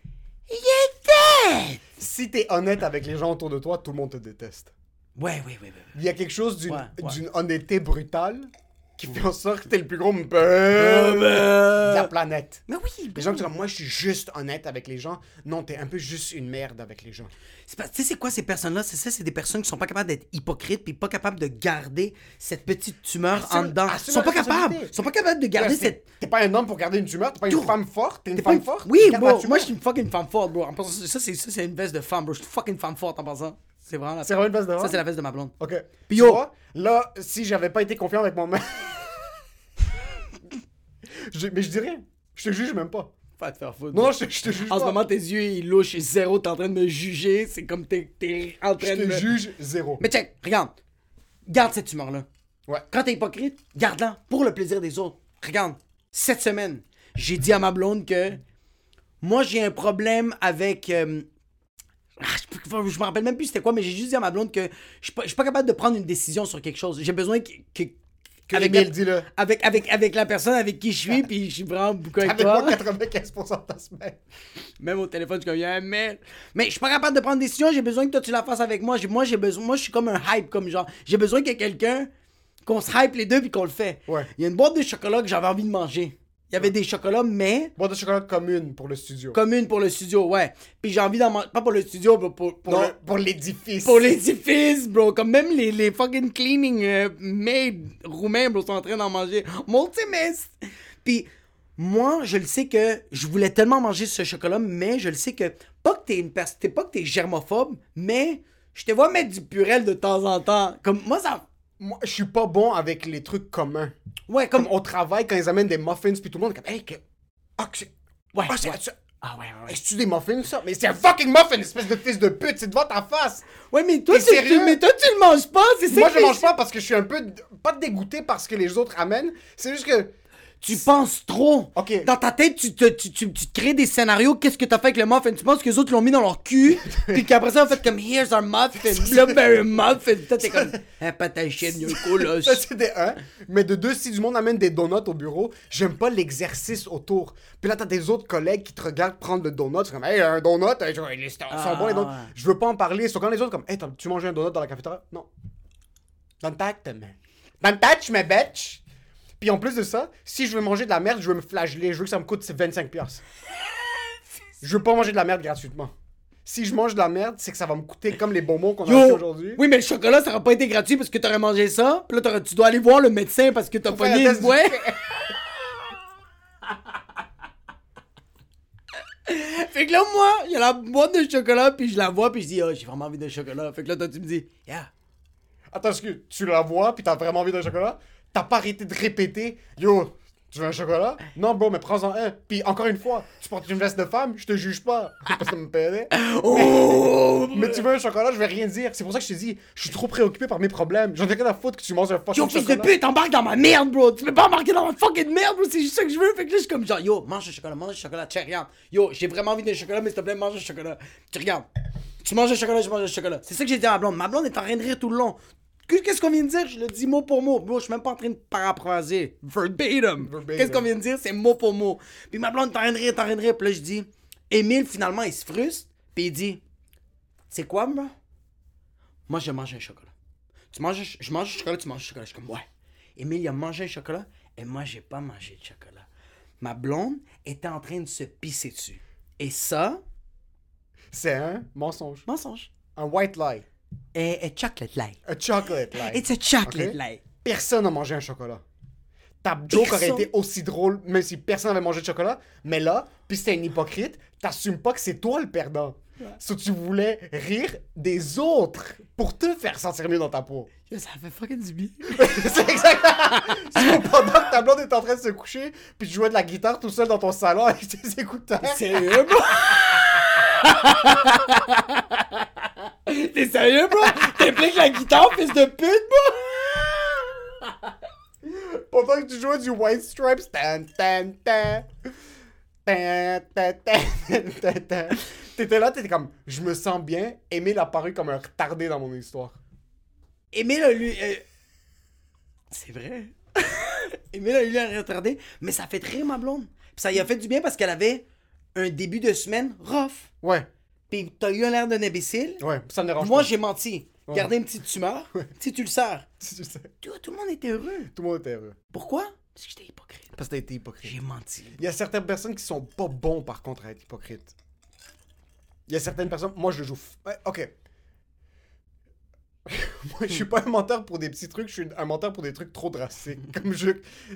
Speaker 2: You're dead.
Speaker 3: Si t'es honnête avec les gens autour de toi, tout le monde te déteste.
Speaker 2: Ouais, ouais, ouais, ouais.
Speaker 3: Il y a quelque chose d'une
Speaker 2: Ouais, ouais.
Speaker 3: d'une honnêteté brutale qui fait en sorte que t'es le plus gros beurre de la planète.
Speaker 2: Mais oui,
Speaker 3: Les gens qui sont comme moi, je suis juste honnête avec les gens. Non, t'es un peu juste une merde avec les gens.
Speaker 2: C'est pas- Tu sais, c'est quoi ces personnes-là? C'est ça, c'est des personnes qui sont pas capables d'être hypocrites puis pas capables de garder cette petite tumeur
Speaker 3: Assume-
Speaker 2: en dedans. Ils
Speaker 3: assume
Speaker 2: sont
Speaker 3: la
Speaker 2: pas capables.
Speaker 3: responsabilité.
Speaker 2: Ils sont pas capables de garder
Speaker 3: C'est-
Speaker 2: cette.
Speaker 3: T'es pas un homme pour garder une tumeur, t'es pas une
Speaker 2: Tout.
Speaker 3: femme forte, t'es une
Speaker 2: T'es pas
Speaker 3: femme
Speaker 2: une-
Speaker 3: forte.
Speaker 2: Oui,
Speaker 3: la
Speaker 2: bro.
Speaker 3: tumeur.
Speaker 2: Moi, je suis une fucking femme forte, bro. En passant, ça, c'est ça, c'est une veste de femme, bro. Je suis une fucking femme forte en passant. C'est vraiment la.
Speaker 3: C'est vraiment une veste de
Speaker 2: Ça, c'est la veste de ma blonde.
Speaker 3: Ok.
Speaker 2: Puis
Speaker 3: Tu
Speaker 2: yo-
Speaker 3: vois, là, si j'avais pas été confiant avec moi-même. Je- mais je dirais, je te juge même pas.
Speaker 2: Pas te faire foutre.
Speaker 3: Non, je, je te juge
Speaker 2: En
Speaker 3: pas.
Speaker 2: ce moment, tes yeux, ils louchent. Zéro, t'es en train de me juger. C'est comme t'es t'es en
Speaker 3: je
Speaker 2: train de
Speaker 3: te
Speaker 2: me.
Speaker 3: juge zéro.
Speaker 2: Mais check, regarde. Garde cette tumeur-là.
Speaker 3: Ouais.
Speaker 2: Quand t'es hypocrite, garde-la pour le plaisir des autres. Regarde, cette semaine, j'ai dit à ma blonde que moi, j'ai un problème avec. euh, ah, je, je me rappelle même plus c'était quoi, mais j'ai juste dit à ma blonde que je suis pas, je suis pas capable de prendre une décision sur quelque chose. J'ai besoin que. que- avec, la,
Speaker 3: dis-le.
Speaker 2: avec, avec, avec la personne avec qui je suis, puis je suis vraiment beaucoup avec
Speaker 3: Avec
Speaker 2: toi.
Speaker 3: moi, 95% de ta semaine.
Speaker 2: Même au téléphone, je suis comme, man. Mais je suis pas capable de prendre des décisions, j'ai besoin que toi tu la fasses avec moi. Moi, j'ai besoin, moi, je suis comme un hype, comme genre, j'ai besoin qu'il y ait quelqu'un, qu'on se hype les deux puis qu'on le fait.
Speaker 3: Ouais.
Speaker 2: Il y a une boîte de chocolat que j'avais envie de manger. Il y avait des chocolats, mais
Speaker 3: Boîte de chocolat commune pour le studio.
Speaker 2: commune pour le studio, ouais. Puis j'ai envie d'en manger, pas pour le studio, mais pour, pour,
Speaker 3: non,
Speaker 2: le-
Speaker 3: pour l'édifice.
Speaker 2: pour l'édifice, bro. Comme même les, les fucking cleaning euh, maids roumains, bro, sont en train d'en manger. Multimist! Puis moi, je le sais que je voulais tellement manger ce chocolat, mais je le sais que pas que t'es une personne, pas que t'es germophobe, mais je te vois mettre du purel de temps en temps. Comme moi, ça.
Speaker 3: Moi, je suis pas bon avec les trucs communs.
Speaker 2: Ouais, comme.
Speaker 3: Comme au travail, quand ils amènent des muffins, puis tout le monde est comme, hey, que... ah, que c'est.
Speaker 2: Ouais,
Speaker 3: Ah, c'est.
Speaker 2: ouais. Ah ouais, ouais, ouais.
Speaker 3: Est-ce-tu des muffins, ça? Mais c'est un fucking muffin, espèce de fils de pute, c'est devant ta face!
Speaker 2: Ouais, mais toi, tu, tu- mais toi, tu le manges pas, c'est ça
Speaker 3: Moi, je
Speaker 2: est-
Speaker 3: mange pas parce que je suis un peu. Pas dégoûté par ce que les autres amènent, c'est juste que.
Speaker 2: Tu penses trop.
Speaker 3: Ok.
Speaker 2: Dans ta tête, tu te, tu, tu, tu te crées des scénarios. Qu'est-ce que t'as fait avec le muffin? Tu penses que les autres l'ont mis dans leur cul? puis qu'après ça, on fait comme Here's our muffin. Blueberry muffin. Toi, t'es comme Un y'a un colosse.
Speaker 3: Ça, c'est des un. Mais de deux, si du monde amène des donuts au bureau, j'aime pas l'exercice autour. Puis là, t'as des autres collègues qui te regardent prendre le donut. C'est comme, hey, un donut, ils sont
Speaker 2: Ah,
Speaker 3: bons les donuts.
Speaker 2: ouais.
Speaker 3: Je veux pas en parler. Sauf quand les autres, comme, hey, tu manges un donut dans la cafétéria? Non. Don't touch man. Don't touch me, bitch. Puis en plus de ça, si je veux manger de la merde, je veux me flageller. Je veux que ça me coûte 25$. piastres. Je veux pas manger de la merde gratuitement. Si je mange de la merde, c'est que ça va me coûter comme les bonbons qu'on a aujourd'hui.
Speaker 2: Oui, mais le chocolat, ça aurait pas été gratuit parce que t'aurais mangé ça. Puis là, tu dois aller voir le médecin parce que t'as
Speaker 3: un
Speaker 2: une
Speaker 3: du-
Speaker 2: ouais. Fait que là, moi, il y a la boîte de chocolat, puis je la vois, puis je dis, oh, j'ai vraiment envie de chocolat. Fait que là, toi, tu me dis, yeah.
Speaker 3: Attends, que tu la vois puis t'as vraiment envie d'un chocolat? T'as pas arrêté de répéter Yo, tu veux un chocolat? Non, bro, mais prends-en un. Puis encore une fois, tu portes une veste de femme, je te juge pas. Pas ça me paierait.
Speaker 2: Oh!
Speaker 3: Mais tu veux un chocolat, je vais rien dire. C'est pour ça que je te dis, je suis trop préoccupé par mes problèmes. J'en ai rien à foutre que tu manges un fucking
Speaker 2: Yo, fils de pute, embarque dans ma merde, bro! Tu peux pas embarquer dans ma fucking merde, bro! C'est juste ça que je veux! Fait que là, je suis comme genre, yo, mange le chocolat, mange le chocolat, tiens, regarde. Yo, j'ai vraiment envie de chocolat, mais s'il te plaît, mange le chocolat. Tu regardes. Tu manges le chocolat, je mange le chocolat. C'est ça que j'ai dit à ma blonde. Ma blonde est en train de rire tout le long. Que- Qu'est-ce qu'on vient de dire? Je le dis mot pour mot. Bro, je suis même pas en train de paraphraser. Verbatim.
Speaker 3: Verbatim.
Speaker 2: Qu'est-ce qu'on vient de dire? C'est mot pour mot. Puis ma blonde est en train de rire, est en train de rire. Puis là, je dis, Émile, finalement, il se frustre. Puis il dit, c'est quoi, bro? Moi, je mange un chocolat. Tu manges, je mange du chocolat, tu manges du chocolat. Je suis comme, ouais. Emile, il a mangé le chocolat et moi, j'ai pas mangé de chocolat. Ma blonde était en train de se pisser dessus. Et ça,
Speaker 3: C'est un mensonge.
Speaker 2: mensonge.
Speaker 3: Un white lie.
Speaker 2: Et, et chocolate lie.
Speaker 3: A chocolate lie.
Speaker 2: It's a chocolate
Speaker 3: Ok.
Speaker 2: lie.
Speaker 3: Personne n'a mangé un chocolat. Ta joke aurait été aussi drôle, même si personne n'avait mangé de chocolat. Mais là, puis c'était un hypocrite, t'assumes pas que c'est toi le perdant. So, tu voulais rire des autres pour te faire sentir mieux dans ta peau.
Speaker 2: Ça fait fucking du bien.
Speaker 3: c'est. C'est pendant que ta blonde est en train de se coucher, puis tu jouais de la guitare tout seul dans ton salon avec tes écouteurs.
Speaker 2: Sérieux? T'es sérieux, bro? T'impliques la guitare, fils de pute, bro?
Speaker 3: Pendant que tu jouais du White Stripes. Tan, tan, tan. Tan, tan, tan, tan, tan. T'étais là, t'étais comme, je me sens bien. Emile a paru comme un retardé dans mon histoire.
Speaker 2: Emile a lui. euh, C'est vrai. Emile a eu l'air retardé, mais ça fait rire ma blonde. Puis ça y a fait du bien parce qu'elle avait un début de semaine rough.
Speaker 3: Ouais,
Speaker 2: Puis t'as eu l'air d'un imbécile.
Speaker 3: ouais, ça me dérange
Speaker 2: Moi,
Speaker 3: pas.
Speaker 2: j'ai menti. Gardé une petite tumeur.
Speaker 3: Si tu sais,
Speaker 2: Tu vois, tout le monde était heureux.
Speaker 3: Tout le monde était heureux.
Speaker 2: Pourquoi? Parce que j'étais hypocrite.
Speaker 3: Parce que t'as été hypocrite.
Speaker 2: J'ai menti.
Speaker 3: Il y a certaines personnes qui sont pas bons, par contre, à être hypocrites. Il y a certaines personnes... Moi, je le joue... f- Ouais, ok. Moi, je suis pas un menteur pour des petits trucs, je suis un menteur pour des trucs trop drastiques. Comme je...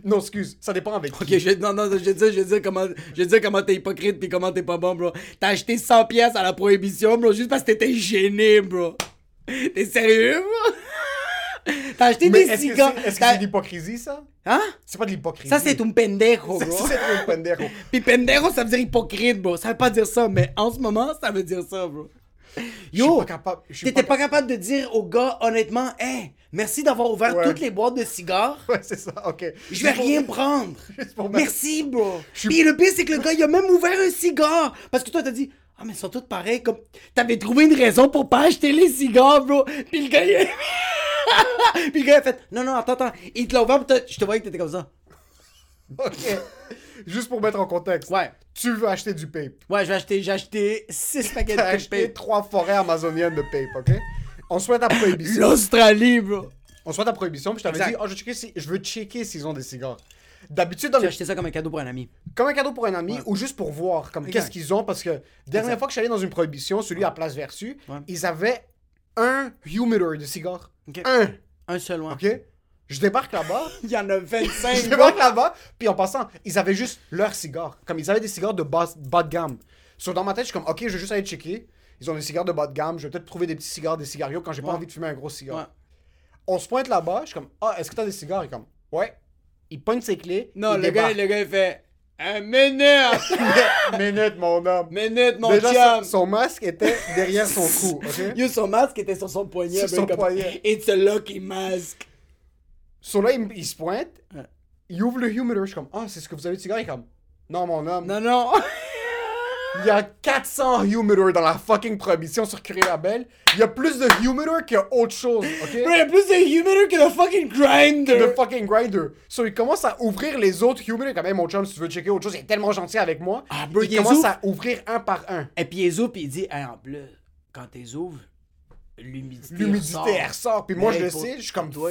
Speaker 3: Non, excuse, ça dépend avec
Speaker 2: Ok,
Speaker 3: qui.
Speaker 2: je, non, non, je vais dire, je dire comment, je dire comment t'es hypocrite puis comment t'es pas bon, bro. T'as acheté 100 pièces à la prohibition, bro, juste parce que t'étais gêné, bro. T'es sérieux, bro? T'as acheté
Speaker 3: Mais
Speaker 2: des cigares.
Speaker 3: est-ce que c'est de l'hypocrisie, ça?
Speaker 2: Hein?
Speaker 3: C'est pas de l'hypocrisie.
Speaker 2: Ça, c'est un pendejo,
Speaker 3: Ça,
Speaker 2: bro.
Speaker 3: c'est un pendejo.
Speaker 2: Puis pendejo, ça veut dire hypocrite, bro. Ça veut pas dire ça, mais en ce moment, ça veut dire ça, bro. Yo, t'étais pas capable de dire au gars, honnêtement, hey, merci d'avoir ouvert toutes les boîtes de cigares.
Speaker 3: Ouais, c'est ça, ok.
Speaker 2: Je vais rien prendre. Merci, bro. Puis le pire, c'est que le gars, il a même ouvert un cigare. Parce que toi, t'as dit, ah, mais ils sont tous pareils. Comme, t'avais trouvé une raison pour pas acheter les cigares, bro. Puis le gars, il... Puis le gars, il a fait, non, non, attends, attends. Il te l'a ouvert, je te voyais que t'étais comme ça.
Speaker 3: Ok. Juste pour mettre en contexte.
Speaker 2: Ouais.
Speaker 3: Tu veux acheter du pape.
Speaker 2: Ouais, j'ai acheté, j'ai acheté 6 paquets de
Speaker 3: acheté
Speaker 2: pape.
Speaker 3: trois forêts amazoniennes de pape, ok? On souhaite la prohibition.
Speaker 2: L'Australie, bro.
Speaker 3: On souhaite la prohibition, puis je t'avais dit, oh, je, veux checker si- je veux checker s'ils ont des cigares. D'habitude, dans
Speaker 2: J'ai
Speaker 3: les-
Speaker 2: acheté ça comme un cadeau pour un ami.
Speaker 3: comme un cadeau pour un ami
Speaker 2: Ouais.
Speaker 3: ou juste pour voir comme qu'est-ce qu'ils ont parce que dernière
Speaker 2: Exact.
Speaker 3: fois que je suis allé dans une prohibition, celui à Place Vertu,
Speaker 2: Ouais.
Speaker 3: ils avaient un humidor de cigares.
Speaker 2: Ok.
Speaker 3: Un,
Speaker 2: Un seul, ouais.
Speaker 3: ok? Je débarque là-bas,
Speaker 2: Il y en a 25,
Speaker 3: je débarque là-bas, puis en passant, ils avaient juste leurs cigares. Comme ils avaient des cigares de bas, bas de gamme. So, dans ma tête, je suis comme, ok, je vais juste aller checker. Ils ont des cigares de bas de gamme, je vais peut-être trouver des petits cigares, des cigarios quand j'ai pas
Speaker 2: Ouais.
Speaker 3: envie de fumer un gros cigare.
Speaker 2: Ouais.
Speaker 3: On se pointe là-bas, je suis comme, ah, est-ce que t'as des cigares? Il est comme, ouais. Il pointe ses clés.
Speaker 2: Non, le gars, le gars, il fait, un minute.
Speaker 3: Minute, mon homme.
Speaker 2: minute, mon
Speaker 3: Déjà, son, son masque était derrière son cou, ok?
Speaker 2: Yo, son masque était sur son poignet.
Speaker 3: Sur
Speaker 2: ben,
Speaker 3: son
Speaker 2: comme,
Speaker 3: poignet.
Speaker 2: It's a lucky mask.
Speaker 3: So là, il, il se pointe,
Speaker 2: Ouais.
Speaker 3: il ouvre le humidor, je suis comme, ah, c'est ce que vous avez de cigare? Il est comme, non, mon homme.
Speaker 2: Non, non.
Speaker 3: Il y a 400 humidors dans la fucking prohibition sur Curie Label. Il y a plus de humidor que autre chose, ok?
Speaker 2: Il y a plus de humidor que de fucking grinder.
Speaker 3: Le fucking grinder. So, il commence à ouvrir les autres humidors. Comme, hey, mon chum, si tu veux checker autre chose, il est tellement gentil avec moi.
Speaker 2: Ah, bro,
Speaker 3: il
Speaker 2: il
Speaker 3: commence à ouvrir un par un.
Speaker 2: Et puis il ouvre, puis il dit, hey, en plus, quand t'es ouvres, l'humidité
Speaker 3: L'humidité,
Speaker 2: ressort.
Speaker 3: elle ressort. Puis moi, je le sais, je suis comme,
Speaker 2: toi,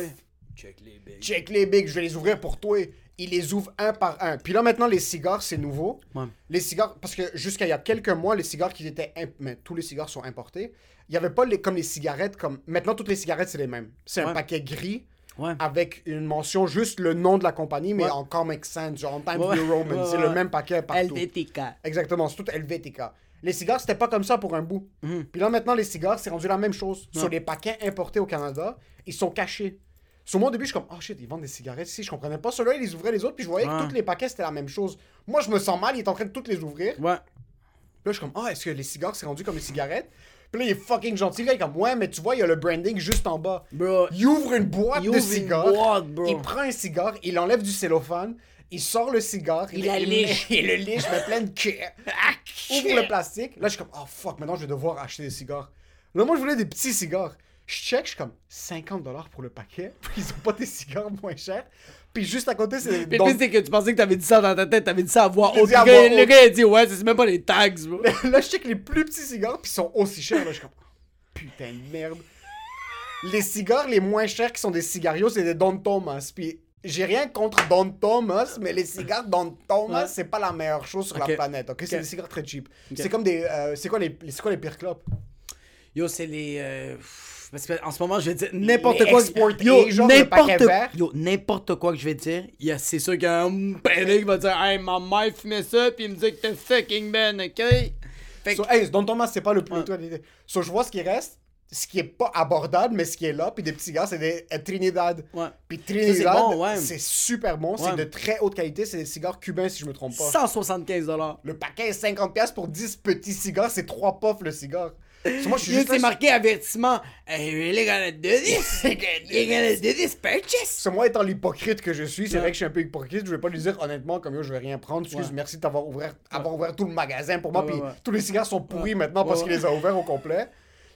Speaker 2: check les bigs.
Speaker 3: check les bigs, je vais les ouvrir pour toi. Il les ouvre un par un. Puis là, maintenant, les cigares, c'est nouveau.
Speaker 2: Ouais.
Speaker 3: Les cigares, parce que jusqu'à il y a quelques mois, les cigares qui étaient. imp- Mais tous les cigares sont importés. Il n'y avait pas les, comme les cigarettes. comme Maintenant, toutes les cigarettes, c'est les mêmes. C'est un paquet gris
Speaker 2: Ouais.
Speaker 3: avec une mention, juste le nom de la compagnie, mais
Speaker 2: Ouais.
Speaker 3: en Comic Sans, genre en Times
Speaker 2: Ouais.
Speaker 3: New Roman.
Speaker 2: Ouais,
Speaker 3: c'est le même paquet partout.
Speaker 2: LVTK.
Speaker 3: Exactement, c'est tout LVTK. Les cigares, c'était pas comme ça pour un bout. Puis là, maintenant, les cigares, c'est rendu la même chose. Sur les paquets importés au Canada, ils sont cachés. Sur moi, au début, je suis comme, oh shit, ils vendent des cigarettes ici. Je comprenais pas. Ceux-là, ils les ouvraient les autres, puis je voyais
Speaker 2: Ouais.
Speaker 3: que tous les paquets, c'était la même chose. Moi, je me sens mal, il est en train de toutes les ouvrir.
Speaker 2: Ouais.
Speaker 3: Puis là, je suis comme, ah, est-ce que les cigares, c'est rendu comme les cigarettes? Puis là, il est fucking gentil. Là, il est comme, ouais, mais tu vois, il y a le branding juste en bas.
Speaker 2: Bro,
Speaker 3: Il ouvre une boîte
Speaker 2: Il
Speaker 3: de
Speaker 2: ouvre une
Speaker 3: cigares.
Speaker 2: boîte, bro.
Speaker 3: Il prend un cigare, il enlève du cellophane, il sort le cigare,
Speaker 2: Il la liche.
Speaker 3: il le liche, met plein de quai. Ouvre le plastique. Là, je suis comme, oh fuck, maintenant je vais devoir acheter des cigares. Là, moi, je voulais des petits cigares. Je check, je suis comme 50$ pour le paquet. Puis ils ont pas des cigares moins chers. Puis juste à côté, c'est.
Speaker 2: Mais
Speaker 3: donc-
Speaker 2: c'est que tu pensais que t'avais dit ça dans ta tête, t'avais dit ça à voix haute. Le gars, il a dit, ouais, c'est même pas les tags, bro.
Speaker 3: Là, je check les plus petits cigares, puis ils sont aussi chers. Là, je suis comme, putain de merde. Les cigares les moins chers qui sont des cigarios, c'est des Don Thomas. Puis j'ai rien contre Don Thomas, mais les cigares Don Thomas,
Speaker 2: Ouais.
Speaker 3: c'est pas la meilleure chose sur la planète, ok? C'est des cigares très cheap. C'est comme des. euh, c'est quoi les, c'est quoi les pires clopes?
Speaker 2: Yo, c'est les. euh, parce que en ce moment, je vais dire n'importe quoi.
Speaker 3: export
Speaker 2: Yo, n'importe yo, n'importe quoi que je vais dire. il y a- C'est sûr qu'il y a un pédé qui va dire Hey, ma mère fumait ça, puis il me dit que t'es fucking ben, ok? Fait que-
Speaker 3: So, hey, Don Thomas, c'est pas le plus.
Speaker 2: Ouais.
Speaker 3: So, je vois ce qui reste, ce qui est pas abordable, mais ce qui est là, puis des petits cigares, c'est des euh, Trinidad.
Speaker 2: Ouais.
Speaker 3: Puis Trinidad,
Speaker 2: bon, ouais.
Speaker 3: c'est super bon,
Speaker 2: Ouais.
Speaker 3: c'est de très haute qualité, c'est des cigares cubains, si je me trompe pas.
Speaker 2: 175 dollars.
Speaker 3: Le paquet est 50$ pour 10 petits cigares, c'est 3 puffs le cigare. So, moi, je suis
Speaker 2: Yo,
Speaker 3: juste
Speaker 2: c'est marqué avertissement. You're gonna do this? You're gonna do this purchase?
Speaker 3: C'est moi étant l'hypocrite que je suis, c'est vrai que je suis un peu hypocrite, je vais pas lui dire honnêtement comme yo, je vais rien prendre, excuse, merci d'avoir ouvert, avoir ouvert tout le magasin pour moi, puis tous les cigares sont pourris maintenant parce qu'il les a ouverts au complet.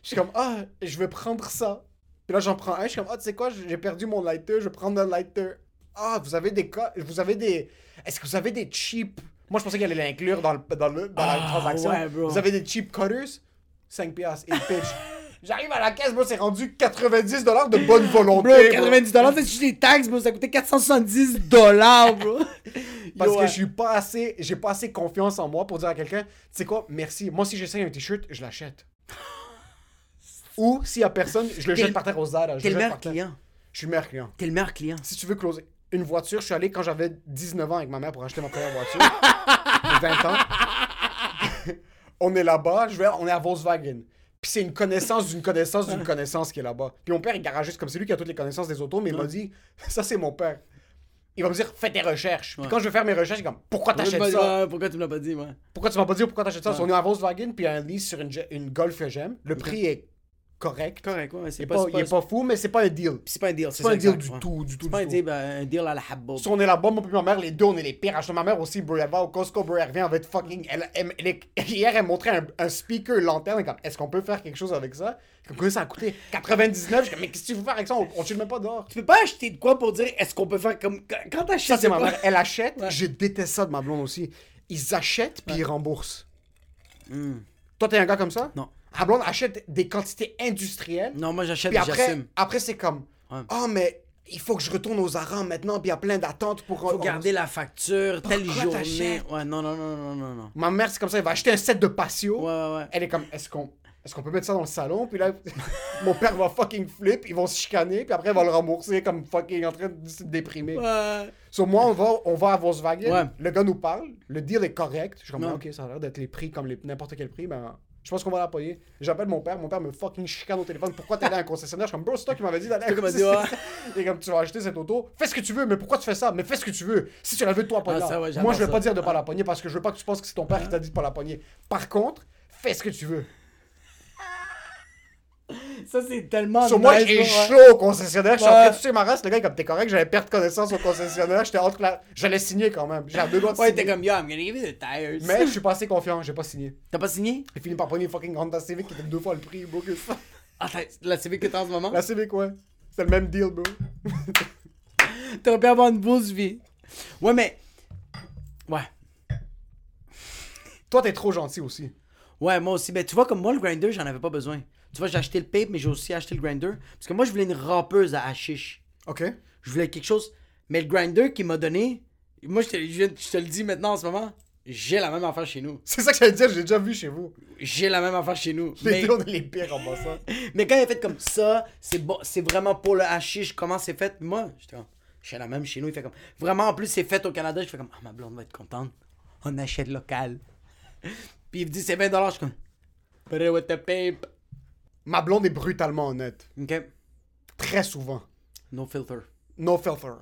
Speaker 3: Je suis comme ah, je vais prendre ça. Puis là j'en prends un, je suis comme ah, tu sais quoi, j'ai perdu mon lighter, je vais prendre un lighter. Ah, vous avez des cas, vous avez des Est-ce que vous avez des cheap Moi je pensais qu'il allait l'inclure dans le dans le dans la
Speaker 2: Ah,
Speaker 3: transaction.
Speaker 2: ouais, bro.
Speaker 3: vous avez des cheap cutters? 5 piastres, et pitch. J'arrive à la caisse, moi c'est rendu 90 dollars de bonne volonté.
Speaker 2: Bro,
Speaker 3: bro.
Speaker 2: 90 dollars, c'est juste les taxes, bro? Ça coûtait 470 dollars, bro.
Speaker 3: Parce
Speaker 2: Yo,
Speaker 3: que
Speaker 2: ouais.
Speaker 3: je suis pas assez, j'ai pas assez confiance en moi pour dire à quelqu'un, tu sais quoi, merci. Moi, si j'essaye un t-shirt, je l'achète. Ou s'il y a personne, je le jette par terre aux. Je
Speaker 2: T'es
Speaker 3: le
Speaker 2: meilleur client.
Speaker 3: Je suis le meilleur client.
Speaker 2: T'es le meilleur client.
Speaker 3: Si tu veux closer une voiture, je suis allé quand j'avais 19 ans avec ma mère pour acheter ma première voiture. 20 ans. On est là-bas, je vais, on est à Volkswagen. Puis c'est une connaissance d'une connaissance d'une connaissance qui est là-bas. Puis mon père est garagiste comme c'est lui qui a toutes les connaissances des autos, mais il m'a dit, ça c'est mon père. Il va me dire, fais tes recherches. Puis quand je vais faire mes recherches, il est comme, pourquoi t'achètes ça?
Speaker 2: Pourquoi tu me l'as pas dit, ouais?
Speaker 3: Pourquoi tu m'as pas dit ou pourquoi t'achètes ça? On est à Volkswagen, puis il y a un lease sur une, une Golf Gem. Le prix est correct.
Speaker 2: Correct, ouais.
Speaker 3: Il
Speaker 2: C'est
Speaker 3: est
Speaker 2: pas,
Speaker 3: pas, il est pas fou, mais c'est pas un deal.
Speaker 2: C'est pas un deal.
Speaker 3: C'est pas un deal du tout, du tout,
Speaker 2: C'est pas un deal, ben, un deal à la habbo.
Speaker 3: Si on est là-bas, moi et ma mère, les deux, on est les pires. Acheter ma mère aussi, bro, elle va au Costco, bro, elle revient avec fucking... Hier, elle montrait un, speaker lanterne, comme, est-ce qu'on peut faire quelque chose avec ça? Comme, ça a coûté? 99? Je comme, mais qu'est-ce que tu veux faire avec ça? On, chill même pas dehors.
Speaker 2: Tu peux pas acheter de quoi pour dire est-ce qu'on peut faire comme. Quand- t'achètes.
Speaker 3: Ça, c'est ma mère. Elle achète, je déteste ça de ma blonde aussi. Ils achètent, puis ils remboursent.
Speaker 2: Hmm.
Speaker 3: Toi, t'es un gars comme ça?
Speaker 2: Non.
Speaker 3: Ma blonde achète des quantités industrielles.
Speaker 2: Non, moi j'achète
Speaker 3: Puis après,
Speaker 2: j'assume.
Speaker 3: après c'est comme,
Speaker 2: Ouais.
Speaker 3: oh, mais il faut que je retourne aux Aram maintenant, puis il y a plein d'attentes pour.
Speaker 2: Faut garder la facture, telle
Speaker 3: Pourquoi
Speaker 2: journée.
Speaker 3: t'achètes?
Speaker 2: Ouais, non, non, non, non, non, non.
Speaker 3: Ma mère, c'est comme ça, elle va acheter un set de patio.
Speaker 2: Ouais, ouais, ouais.
Speaker 3: Elle est comme, est-ce qu'on est qu'on peut mettre ça dans le salon? Puis là, mon père va fucking flip, ils vont se chicaner, puis après, il va le rembourser comme fucking en train de se déprimer.
Speaker 2: Ouais.
Speaker 3: Sur moi, on va, on va à Volkswagen,
Speaker 2: Ouais.
Speaker 3: le gars nous parle, le deal est correct. Je suis comme,
Speaker 2: Non.
Speaker 3: ok, ça a l'air d'être les prix comme les- n'importe quel prix, ben. Je pense qu'on va la payer. J'appelle mon père, mon père me fucking chicane au téléphone. Pourquoi t'es allé à un concessionnaire? Je suis comme, bro, c'est toi qui m'avais dit d'aller à un concessionnaire. Est comme, tu vas acheter cette auto, fais ce que tu veux, mais pourquoi tu fais ça? Mais fais ce que tu veux. Si tu la veux, toi, pas
Speaker 2: Ah,
Speaker 3: Moi, je vais pas dire de pas
Speaker 2: Ah.
Speaker 3: la pogner parce que je veux pas que tu penses que c'est ton père qui t'a dit de pas la pogner. Par contre, fais ce que tu veux.
Speaker 2: Ça, c'est tellement.
Speaker 3: Sur moi, j'ai chaud au concessionnaire. Je suis en train de tuer ma race. Le gars, est comme t'es correct, j'allais perdre connaissance au concessionnaire. J'étais entre la. J'allais signer quand même. J'ai deux doigts de
Speaker 2: Ouais, t'es comme, yo, I'm gonna give you the tires.
Speaker 3: Mais je suis pas assez confiant, j'ai pas signé.
Speaker 2: T'as pas signé?
Speaker 3: J'ai fini par prendre une fucking Honda Civic qui était deux fois le prix, bro, que ça.
Speaker 2: La Civic que t'as en ce moment?
Speaker 3: La Civic, ouais. C'est le même deal, bro.
Speaker 2: T'aurais pu avoir une bourse vie. Ouais, mais. Ouais.
Speaker 3: Toi, t'es trop gentil aussi.
Speaker 2: Ouais, moi aussi. Ben, tu vois, comme moi, le grinder, j'en avais pas besoin. Tu vois, j'ai acheté le pape, mais j'ai aussi acheté le grinder. Parce que moi, je voulais une rampeuse à hashish.
Speaker 3: Ok?
Speaker 2: Je voulais quelque chose. Mais le grinder qu'il m'a donné, moi, je te, je te le dis maintenant en ce moment, j'ai la même affaire chez nous.
Speaker 3: C'est ça que j'allais dire, j'ai déjà vu chez vous.
Speaker 2: J'ai la même affaire chez nous.
Speaker 3: Les
Speaker 2: Mais,
Speaker 3: deux, on est les pires en passant.
Speaker 2: mais quand il est fait comme ça, c'est bon, c'est vraiment pour le hashish, comment c'est fait? Moi, j'étais comme, j'ai la même chez nous. Il fait comme, vraiment, en plus, c'est fait au Canada. Je fais comme, ah, ma blonde va être contente. On achète local. Puis il me dit, c'est 20$. Je suis comme, put it with the pape.
Speaker 3: Ma blonde est brutalement honnête.
Speaker 2: Ok.
Speaker 3: Très souvent.
Speaker 2: No filter.
Speaker 3: No filter.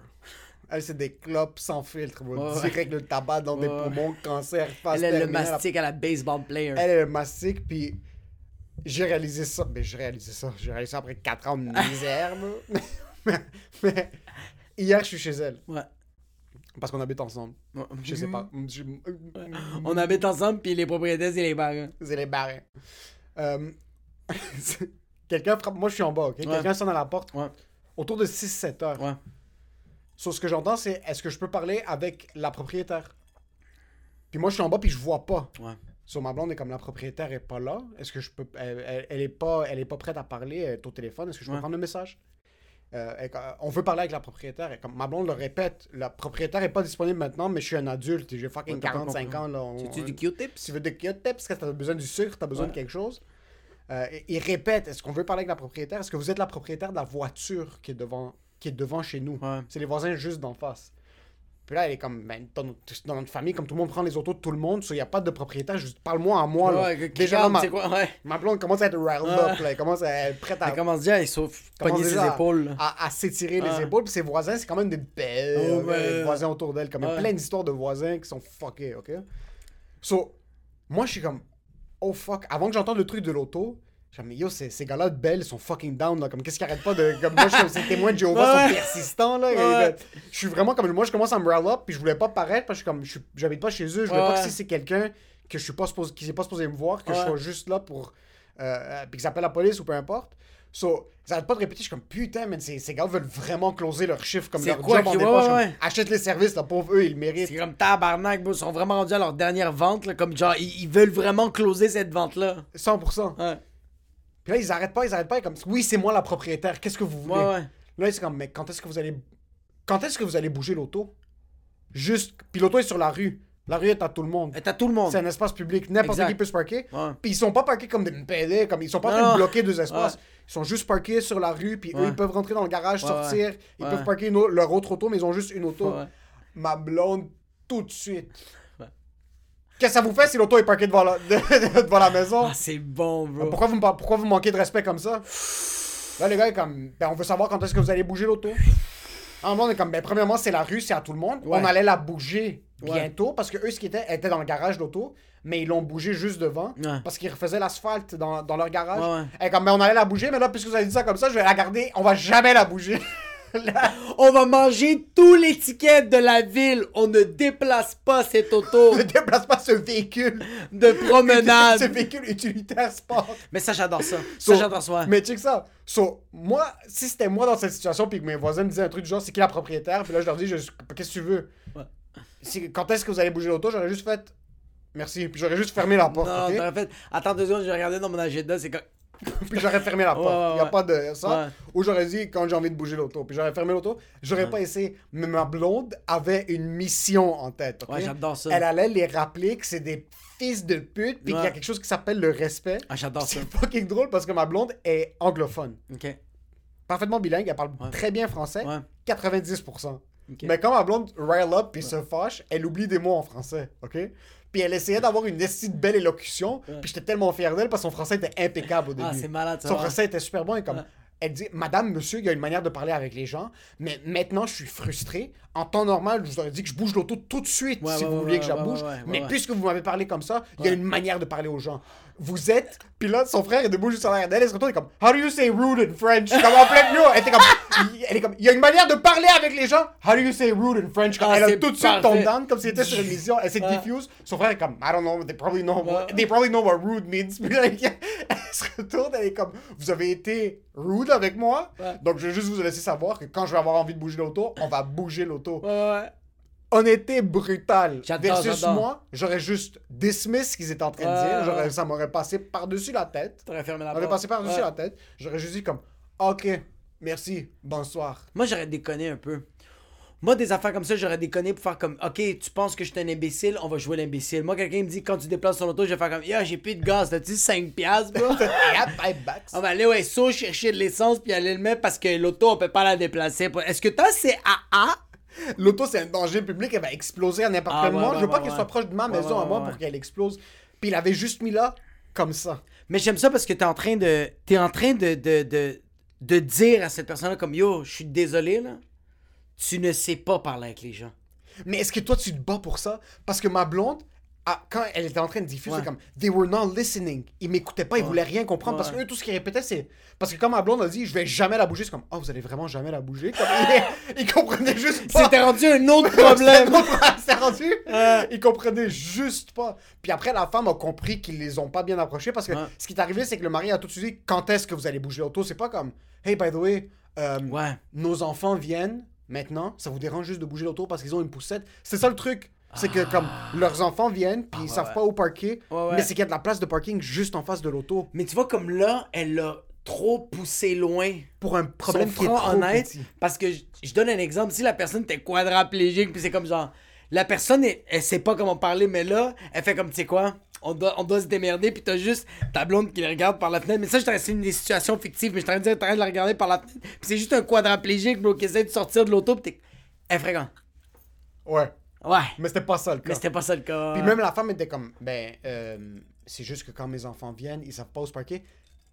Speaker 3: Elle, c'est des clopes sans filtre, bro.
Speaker 2: Ouais, ouais.
Speaker 3: Direct le tabac dans des poumons, cancer, face
Speaker 2: Elle est le mastic à la baseball player.
Speaker 3: Elle est le mastic, puis j'ai réalisé ça. Ben, j'ai réalisé ça. J'ai réalisé ça après 4 ans de misère, mais, mais hier, je suis chez elle.
Speaker 2: Ouais.
Speaker 3: Parce qu'on habite ensemble. Je sais pas. Je-
Speaker 2: On habite ensemble, puis les propriétaires, c'est les barres.
Speaker 3: C'est les barins. Euh, Quelqu'un frappe. Moi, je suis en bas, ok? Quelqu'un sonne à la porte.
Speaker 2: Ouais.
Speaker 3: Autour de 6-7 heures.
Speaker 2: Ouais.
Speaker 3: Sur ce que j'entends, c'est est-ce que je peux parler avec la propriétaire? Puis moi, je suis en bas, puis je vois pas.
Speaker 2: Ouais.
Speaker 3: Sur ma blonde, est comme la propriétaire est pas là. Est-ce que je peux. Elle, elle- elle est pas, elle est pas prête à parler, elle est au téléphone. Est-ce que je peux
Speaker 2: Ouais.
Speaker 3: prendre le message? euh, elle- euh, on veut parler avec la propriétaire. Et comme ma blonde le répète, la propriétaire est pas disponible maintenant, mais je suis un adulte et j'ai fucking
Speaker 2: Ouais, t'as pas
Speaker 3: 45
Speaker 2: compris.
Speaker 3: ans. Là, on-
Speaker 2: Tu
Speaker 3: on-
Speaker 2: du Q-tips?
Speaker 3: si tu veux des Q-tips, parce que t'as besoin du sucre, t'as besoin de quelque chose. Euh, et- il répète, est-ce qu'on veut parler avec la propriétaire? Est-ce que vous êtes la propriétaire de la voiture qui est devant, qui est devant chez nous?
Speaker 2: Ouais.
Speaker 3: C'est les voisins juste d'en face. Puis là, elle est comme, ben, dans, notre, dans notre famille, comme tout le monde prend les autos de tout le monde, il n'y a pas de propriétaire, juste parle-moi à moi. là.
Speaker 2: Ouais,
Speaker 3: Déjà,
Speaker 2: regarde,
Speaker 3: ma,
Speaker 2: quoi? Ouais.
Speaker 3: ma blonde commence à être riled
Speaker 2: Ouais.
Speaker 3: up, là, elle commence à être prête à,
Speaker 2: Elle commence déjà, pogner ses
Speaker 3: à-
Speaker 2: épaules.
Speaker 3: à, à s'étirer les épaules. Puis ses voisins, c'est quand même des belles
Speaker 2: Oh,
Speaker 3: euh, voisins autour d'elle. Comme plein d'histoires de voisins qui sont fuckés, ok? So, moi, je suis comme, oh fuck. Avant que j'entende le truc de l'auto, comme, yo, ces, ces gars-là de belles, ils sont fucking down, là. Comme, qu'est-ce qu'ils arrêtent pas de. Comme, moi, je suis comme, ces témoins de Jéhovah
Speaker 2: Ouais.
Speaker 3: sont persistants, là. et, ben, je suis vraiment comme, moi, je commence à me rile up, puis je voulais pas paraître, parce que comme, je suis- j'habite pas chez eux, je voulais
Speaker 2: Ouais.
Speaker 3: pas que si c'est quelqu'un que je suis pas supposé, qui s'est pas supposé me voir, que je sois juste là pour. Euh, euh, puis qu'ils appellent la police ou peu importe. So, ils arrêtent pas de répéter, je suis comme putain, mais ces, ces gars veulent vraiment closer leur chiffre comme leur
Speaker 2: quoi
Speaker 3: job en dépend.
Speaker 2: ouais.
Speaker 3: Achète les services, la pauvre eux, ils le méritent.
Speaker 2: C'est comme tabarnak, bro. Ils sont vraiment rendus à leur dernière vente, là, comme genre, ils, ils veulent vraiment closer cette vente-là.
Speaker 3: 100%.
Speaker 2: Ouais.
Speaker 3: Puis là, ils arrêtent pas, ils arrêtent pas, ils comme oui, c'est moi la propriétaire, qu'est-ce que vous voulez? Là, c'est comme, mais quand est-ce que vous allez. Quand est-ce que vous allez bouger l'auto? Juste. Puis l'auto est sur la rue. La rue est à tout le monde.
Speaker 2: Et t'as tout le monde.
Speaker 3: C'est un espace public, n'importe qui peut se parquer. Puis ils sont pas parqués comme des MPD, comme ils sont pas en train de bloquer deux espaces.
Speaker 2: Ouais.
Speaker 3: Ils sont juste parqués sur la rue, puis eux ils peuvent rentrer dans le garage,
Speaker 2: Ouais,
Speaker 3: sortir, ils peuvent une au- leur autre auto, mais ils ont juste une auto. Ma blonde, tout de suite. Qu'est-ce que ça vous fait si l'auto est parquée devant la, devant la maison?
Speaker 2: Ah, c'est bon, bro.
Speaker 3: pourquoi, vous, pourquoi vous manquez de respect comme ça? Là, les gars, comme, ben, on veut savoir quand est-ce que vous allez bouger l'auto. En on est comme, ben, premièrement, c'est la rue, c'est à tout le monde. On allait la bouger
Speaker 2: Ouais.
Speaker 3: bientôt parce que eux, ce qui était, étaient dans le garage d'auto, mais ils l'ont bougé juste devant
Speaker 2: Ouais.
Speaker 3: parce qu'ils refaisaient l'asphalte dans, dans leur garage.
Speaker 2: Ouais.
Speaker 3: Et comme, ben, on allait la bouger, mais là, puisque vous avez dit ça comme ça, je vais la garder, on va jamais la bouger. Là,
Speaker 2: On va manger tous les tickets de la ville. On ne déplace pas cette auto
Speaker 3: ne déplace pas ce véhicule.
Speaker 2: de promenade.
Speaker 3: ce véhicule utilitaire sport.
Speaker 2: Mais ça, j'adore ça.
Speaker 3: So,
Speaker 2: ça, j'adore ça.
Speaker 3: Mais check ça. So, moi, si c'était moi dans cette situation, puis que mes voisins me disaient un truc du genre, c'est qui la propriétaire, puis là, je leur dis, je- qu'est-ce que tu veux? Si- Quand est-ce que vous allez bouger l'auto J'aurais juste fait, merci, puis j'aurais juste fermé la porte,
Speaker 2: Non,
Speaker 3: ok?
Speaker 2: t'aurais fait. Attends deux secondes, je vais regarder dans mon agenda. C'est comme.
Speaker 3: Puis j'aurais fermé la porte.
Speaker 2: Ouais, ouais,
Speaker 3: Il y a
Speaker 2: ouais.
Speaker 3: pas de ça. Ou j'aurais dit quand j'ai envie de bouger l'auto, puis j'aurais fermé l'auto. J'aurais pas essayé. Mais ma blonde avait une mission en tête, ok?
Speaker 2: Ouais, j'adore ça.
Speaker 3: Elle allait les rappeler que c'est des fils de pute, puis qu'il y a quelque chose qui s'appelle le respect.
Speaker 2: Ah, j'adore ça.
Speaker 3: C'est fucking drôle parce que ma blonde est anglophone.
Speaker 2: Ok.
Speaker 3: parfaitement bilingue, elle parle très bien français,
Speaker 2: Ouais.
Speaker 3: 90%. Mais quand ma blonde rile up puis se fâche, elle oublie des mots en français, ok? Puis elle essayait d'avoir une de belle élocution,
Speaker 2: Ouais.
Speaker 3: puis j'étais tellement fier d'elle parce que son français était impeccable au début.
Speaker 2: Ah, c'est malade ça.
Speaker 3: son français était super bon et comme...
Speaker 2: Ouais.
Speaker 3: Elle dit, Madame, Monsieur, il y a une manière de parler avec les gens, mais maintenant je suis frustré. En temps normal, je vous aurais dit que je bouge l'auto tout de suite
Speaker 2: Ouais,
Speaker 3: si
Speaker 2: ouais,
Speaker 3: vous vouliez que je la bouge. mais puisque vous m'avez parlé comme ça, il y a une manière de parler aux gens. Vous êtes. Là, son frère est debout juste en arrière d'elle. Elle se retourne et est comme How do you say rude in French? Comme en plein milieu. Elle était comme. Elle est comme. Il y a une manière de parler avec les gens. How do you say rude in French? Comme
Speaker 2: Ah,
Speaker 3: Elle a tout de suite
Speaker 2: parfait.
Speaker 3: tombé down comme si elle était sur une mission. Elle s'est diffuse. Son frère est comme I don't know. They probably know. what-. They probably know what rude means. Puis là, elle se retourne. Elle est comme Vous avez été rude avec moi? Donc je vais juste vous laisser savoir que quand je vais avoir envie de bouger l'auto, on va bouger l'auto
Speaker 2: Ouais, ouais.
Speaker 3: honnêteté brutale versus moi, j'aurais juste dismiss ce qu'ils étaient en train de dire. J'aurais-. Ça m'aurait passé par-dessus la tête.
Speaker 2: T'aurais fermé la
Speaker 3: Ça m'aurait
Speaker 2: porte.
Speaker 3: passé par-dessus la tête. J'aurais juste dit comme, ok, merci, bonsoir.
Speaker 2: Moi, j'aurais déconné un peu. Moi, des affaires comme ça, j'aurais déconné pour faire comme, ok, tu penses que je suis un imbécile, on va jouer l'imbécile. Moi, quelqu'un me dit, quand tu déplaces ton auto, je vais faire comme, yo, j'ai plus de gaz, t'as-tu 5 piastres, bro? On va aller au SO chercher de l'essence puis aller le mettre parce que l'auto, on peut pas la déplacer. Est-ce que t'as CAA?
Speaker 3: L'auto, c'est un danger public, elle va exploser à n'importe
Speaker 2: Ah,
Speaker 3: quel
Speaker 2: ouais,
Speaker 3: moment.
Speaker 2: ouais,
Speaker 3: je veux pas qu'elle soit proche de ma maison à moi pour qu'elle explose. Puis il avait juste mis là, comme ça.
Speaker 2: Mais j'aime ça parce que t'es en train de. T'es en train de, de, de, de dire à cette personne-là comme yo, je suis désolé là. Tu ne sais pas parler avec les gens.
Speaker 3: Mais est-ce que toi, tu te bats pour ça? Parce que ma blonde, ah, quand elle était en train de diffuser,
Speaker 2: Ouais.
Speaker 3: comme They were not listening. Ils m'écoutaient pas, ils
Speaker 2: Ouais.
Speaker 3: voulaient rien comprendre. Parce que eux, tout ce qu'ils répétaient, c'est. Parce que quand ma blonde a dit, je vais jamais la bouger, c'est comme, oh, vous allez vraiment jamais la bouger. Comme, ils, ils comprenaient juste pas.
Speaker 2: C'était rendu un autre problème.
Speaker 3: C'est rendu. Ils comprenaient juste pas. Puis après, la femme a compris qu'ils les ont pas bien approchés parce que ce qui est arrivé, c'est que le mari a tout de suite dit quand est-ce que vous allez bouger l'auto. C'est pas comme hey, by the way, euh, nos enfants viennent maintenant, ça vous dérange juste de bouger l'auto parce qu'ils ont une poussette? C'est ça le truc. C'est que comme leurs enfants viennent, puis ils savent pas où
Speaker 2: ouais.
Speaker 3: mais c'est qu'il y a de la place de parking juste en face de l'auto.
Speaker 2: Mais tu vois, comme là, elle a trop poussé loin.
Speaker 3: Pour un problème qui est trop
Speaker 2: honnêtes,
Speaker 3: petit.
Speaker 2: Parce que je, je donne un exemple. Si la personne était quadraplégique, puis c'est comme genre. La personne, elle, elle sait pas comment parler, mais là, elle fait comme, tu sais quoi, on doit, on doit se démerder, puis t'as juste ta blonde qui le regarde par la fenêtre. Mais ça, je c'est une des situations fictives, mais je t'aurais dit, t'arrêtes de la regarder par la fenêtre. Puis c'est juste un quadraplégique, bro, qui essaie de sortir de l'auto, puis t'es. Ferait comme,
Speaker 3: Ouais.
Speaker 2: Ouais.
Speaker 3: Mais c'était pas ça le cas.
Speaker 2: Mais c'était pas ça le cas.
Speaker 3: Puis même la femme était comme, ben, euh, c'est juste que quand mes enfants viennent, ils savent pas où se parquer.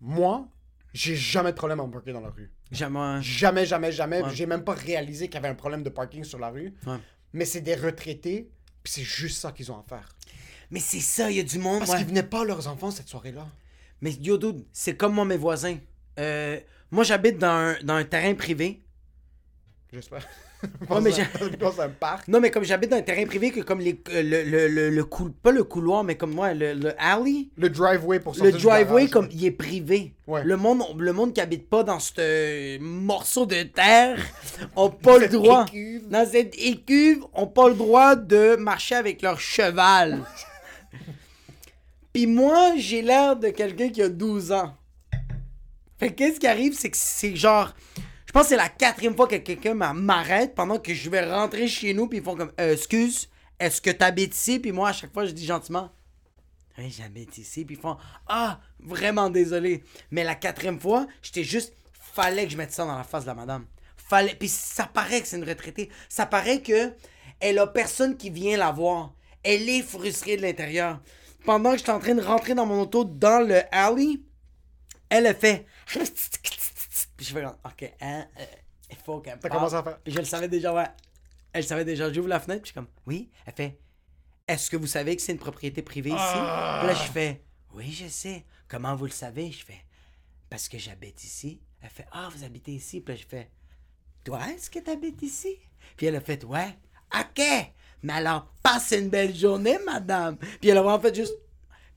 Speaker 3: Moi, j'ai jamais de problème à me parquer dans la rue.
Speaker 2: Jamais.
Speaker 3: Jamais, jamais, jamais.
Speaker 2: Ouais.
Speaker 3: J'ai même pas réalisé qu'il y avait un problème de parking sur la rue.
Speaker 2: Ouais.
Speaker 3: Mais c'est des retraités, puis c'est juste ça qu'ils ont à faire.
Speaker 2: Mais c'est ça, il y a du monde.
Speaker 3: Parce
Speaker 2: ouais.
Speaker 3: qu'ils venaient pas leurs enfants cette soirée-là.
Speaker 2: Mais yo, dude, c'est comme moi, mes voisins. Euh, moi, j'habite dans un, dans un terrain privé.
Speaker 3: J'espère.
Speaker 2: Ouais, mais
Speaker 3: dans un parc.
Speaker 2: Non, mais comme j'habite dans un terrain privé, que comme les, euh, le, le, le, le cou- pas le couloir, mais comme moi, le, le alley,
Speaker 3: Le driveway pour
Speaker 2: le
Speaker 3: sortir du
Speaker 2: driveway,
Speaker 3: garage,
Speaker 2: comme il est privé.
Speaker 3: Ouais.
Speaker 2: Le monde, le monde qui habite pas dans ce morceau de terre ont pas le droit.
Speaker 3: écuve.
Speaker 2: Dans cette écuve, ont pas le droit de marcher avec leur cheval. Puis moi, j'ai l'air de quelqu'un qui a 12 ans. Fait que qu'est-ce qui arrive, c'est que c'est genre. Je pense que c'est la quatrième fois que quelqu'un m'a- m'arrête pendant que je vais rentrer chez nous, puis ils font comme Euh, Excuse, est-ce que t'habites ici? Puis moi, à chaque fois, je dis gentiment Oui, j'habite ici. Puis ils font Ah, vraiment désolé. Mais la quatrième fois, j'étais juste. Fallait que je mette ça dans la face de la madame. Fallait. Puis ça paraît que c'est une retraitée. Ça paraît que elle a personne qui vient la voir. Elle est frustrée de l'intérieur. Pendant que j'étais en train de rentrer dans mon auto dans le alley, elle a fait. Puis je fais comme, ok, hein, euh, il faut qu'elle
Speaker 3: T'as
Speaker 2: parle.
Speaker 3: commencé à faire.
Speaker 2: Puis je le savais déjà, ouais. Elle savait déjà. J'ouvre la fenêtre, puis je suis comme, oui. Elle fait, est-ce que vous savez que c'est une propriété privée ici?
Speaker 3: Ah.
Speaker 2: Puis là, je fais, oui, je sais. Comment vous le savez? Je fais, parce que j'habite ici. Elle fait, ah, vous habitez ici? Puis là, je fais, toi, est-ce que tu habites ici? Puis elle a fait, ouais. OK. Mais alors, passe une belle journée, madame. Puis elle a vraiment fait juste.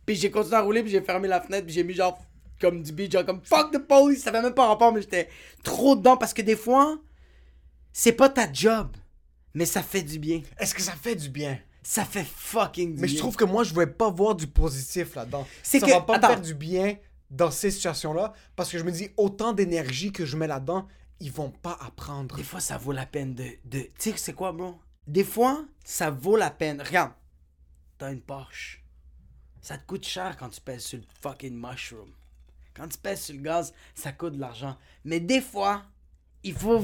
Speaker 2: Puis j'ai continué à rouler, puis j'ai fermé la fenêtre, puis j'ai mis genre comme du beat, genre comme fuck the police. Ça fait même pas rapport, mais j'étais trop dedans parce que des fois, c'est pas ta job, mais ça fait du bien.
Speaker 3: Est-ce que ça fait du bien?
Speaker 2: Ça fait fucking du
Speaker 3: Mais
Speaker 2: bien.
Speaker 3: je trouve que moi, je ne vais pas voir du positif là-dedans.
Speaker 2: C'est
Speaker 3: ça
Speaker 2: que-
Speaker 3: va pas
Speaker 2: attends.
Speaker 3: me faire du bien dans ces situations-là parce que je me dis, autant d'énergie que je mets là-dedans, ils vont pas apprendre.
Speaker 2: Des fois, ça vaut la peine de. de... Tu sais, c'est quoi, bro? Des fois, ça vaut la peine. Regarde, t'as une Porsche. Ça te coûte cher quand tu pèses sur le fucking mushroom. Quand tu pèses sur le gaz, ça coûte de l'argent. Mais des fois, il faut.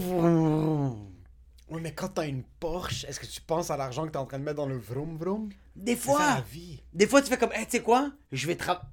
Speaker 3: Oui, mais quand t'as une Porsche, est-ce que tu penses à l'argent que t'es en train de mettre dans le vroom vroom?
Speaker 2: Des
Speaker 3: C'est
Speaker 2: fois,
Speaker 3: la vie.
Speaker 2: des fois, tu fais comme, hey, tu sais quoi? Je vais travailler.